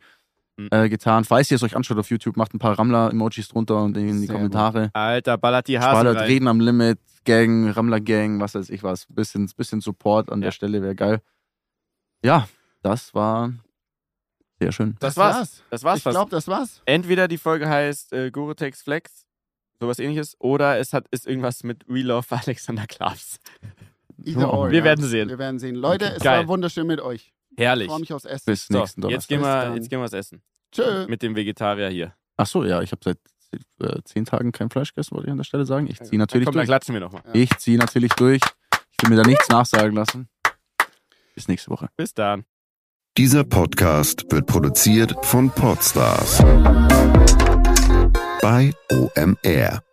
Mhm. äh, getan. Falls ihr es euch anschaut auf YouTube, macht ein paar Rammler-Emojis drunter und in die Sehr Kommentare. Alter, ballert die Hasen Spalert, rein. Reden am Limit, Gang, Rammler Gang, was weiß ich was. Bisschen, bisschen Support an Ja. der Stelle wäre geil. Ja, das war sehr schön. Das war's. Das war's Ich glaube, das war's. Entweder die Folge heißt äh, Goretex Flex, sowas ähnliches, oder es hat ist irgendwas mit We Love *laughs* Alexander Klavs. Either or, Wir ja. werden sehen. Wir werden sehen. Leute, es Geil. war wunderschön mit euch. Ich Herrlich. freue mich aufs Essen. Bis So, nächsten jetzt Donnerstag. gehen, Bis wir, dann. jetzt gehen wir was essen. Tschö. Mit dem Vegetarier hier. Ach so, ja, ich habe seit äh, zehn Tagen kein Fleisch gegessen, wollte ich an der Stelle sagen. Ich ziehe Dann natürlich komm, dann durch. klatschen wir nochmal. Ja. Ich ziehe natürlich durch. Ich will mir da nichts nachsagen lassen. Bis nächste Woche. Bis dann. Dieser Podcast wird produziert von Podstars bei OMR.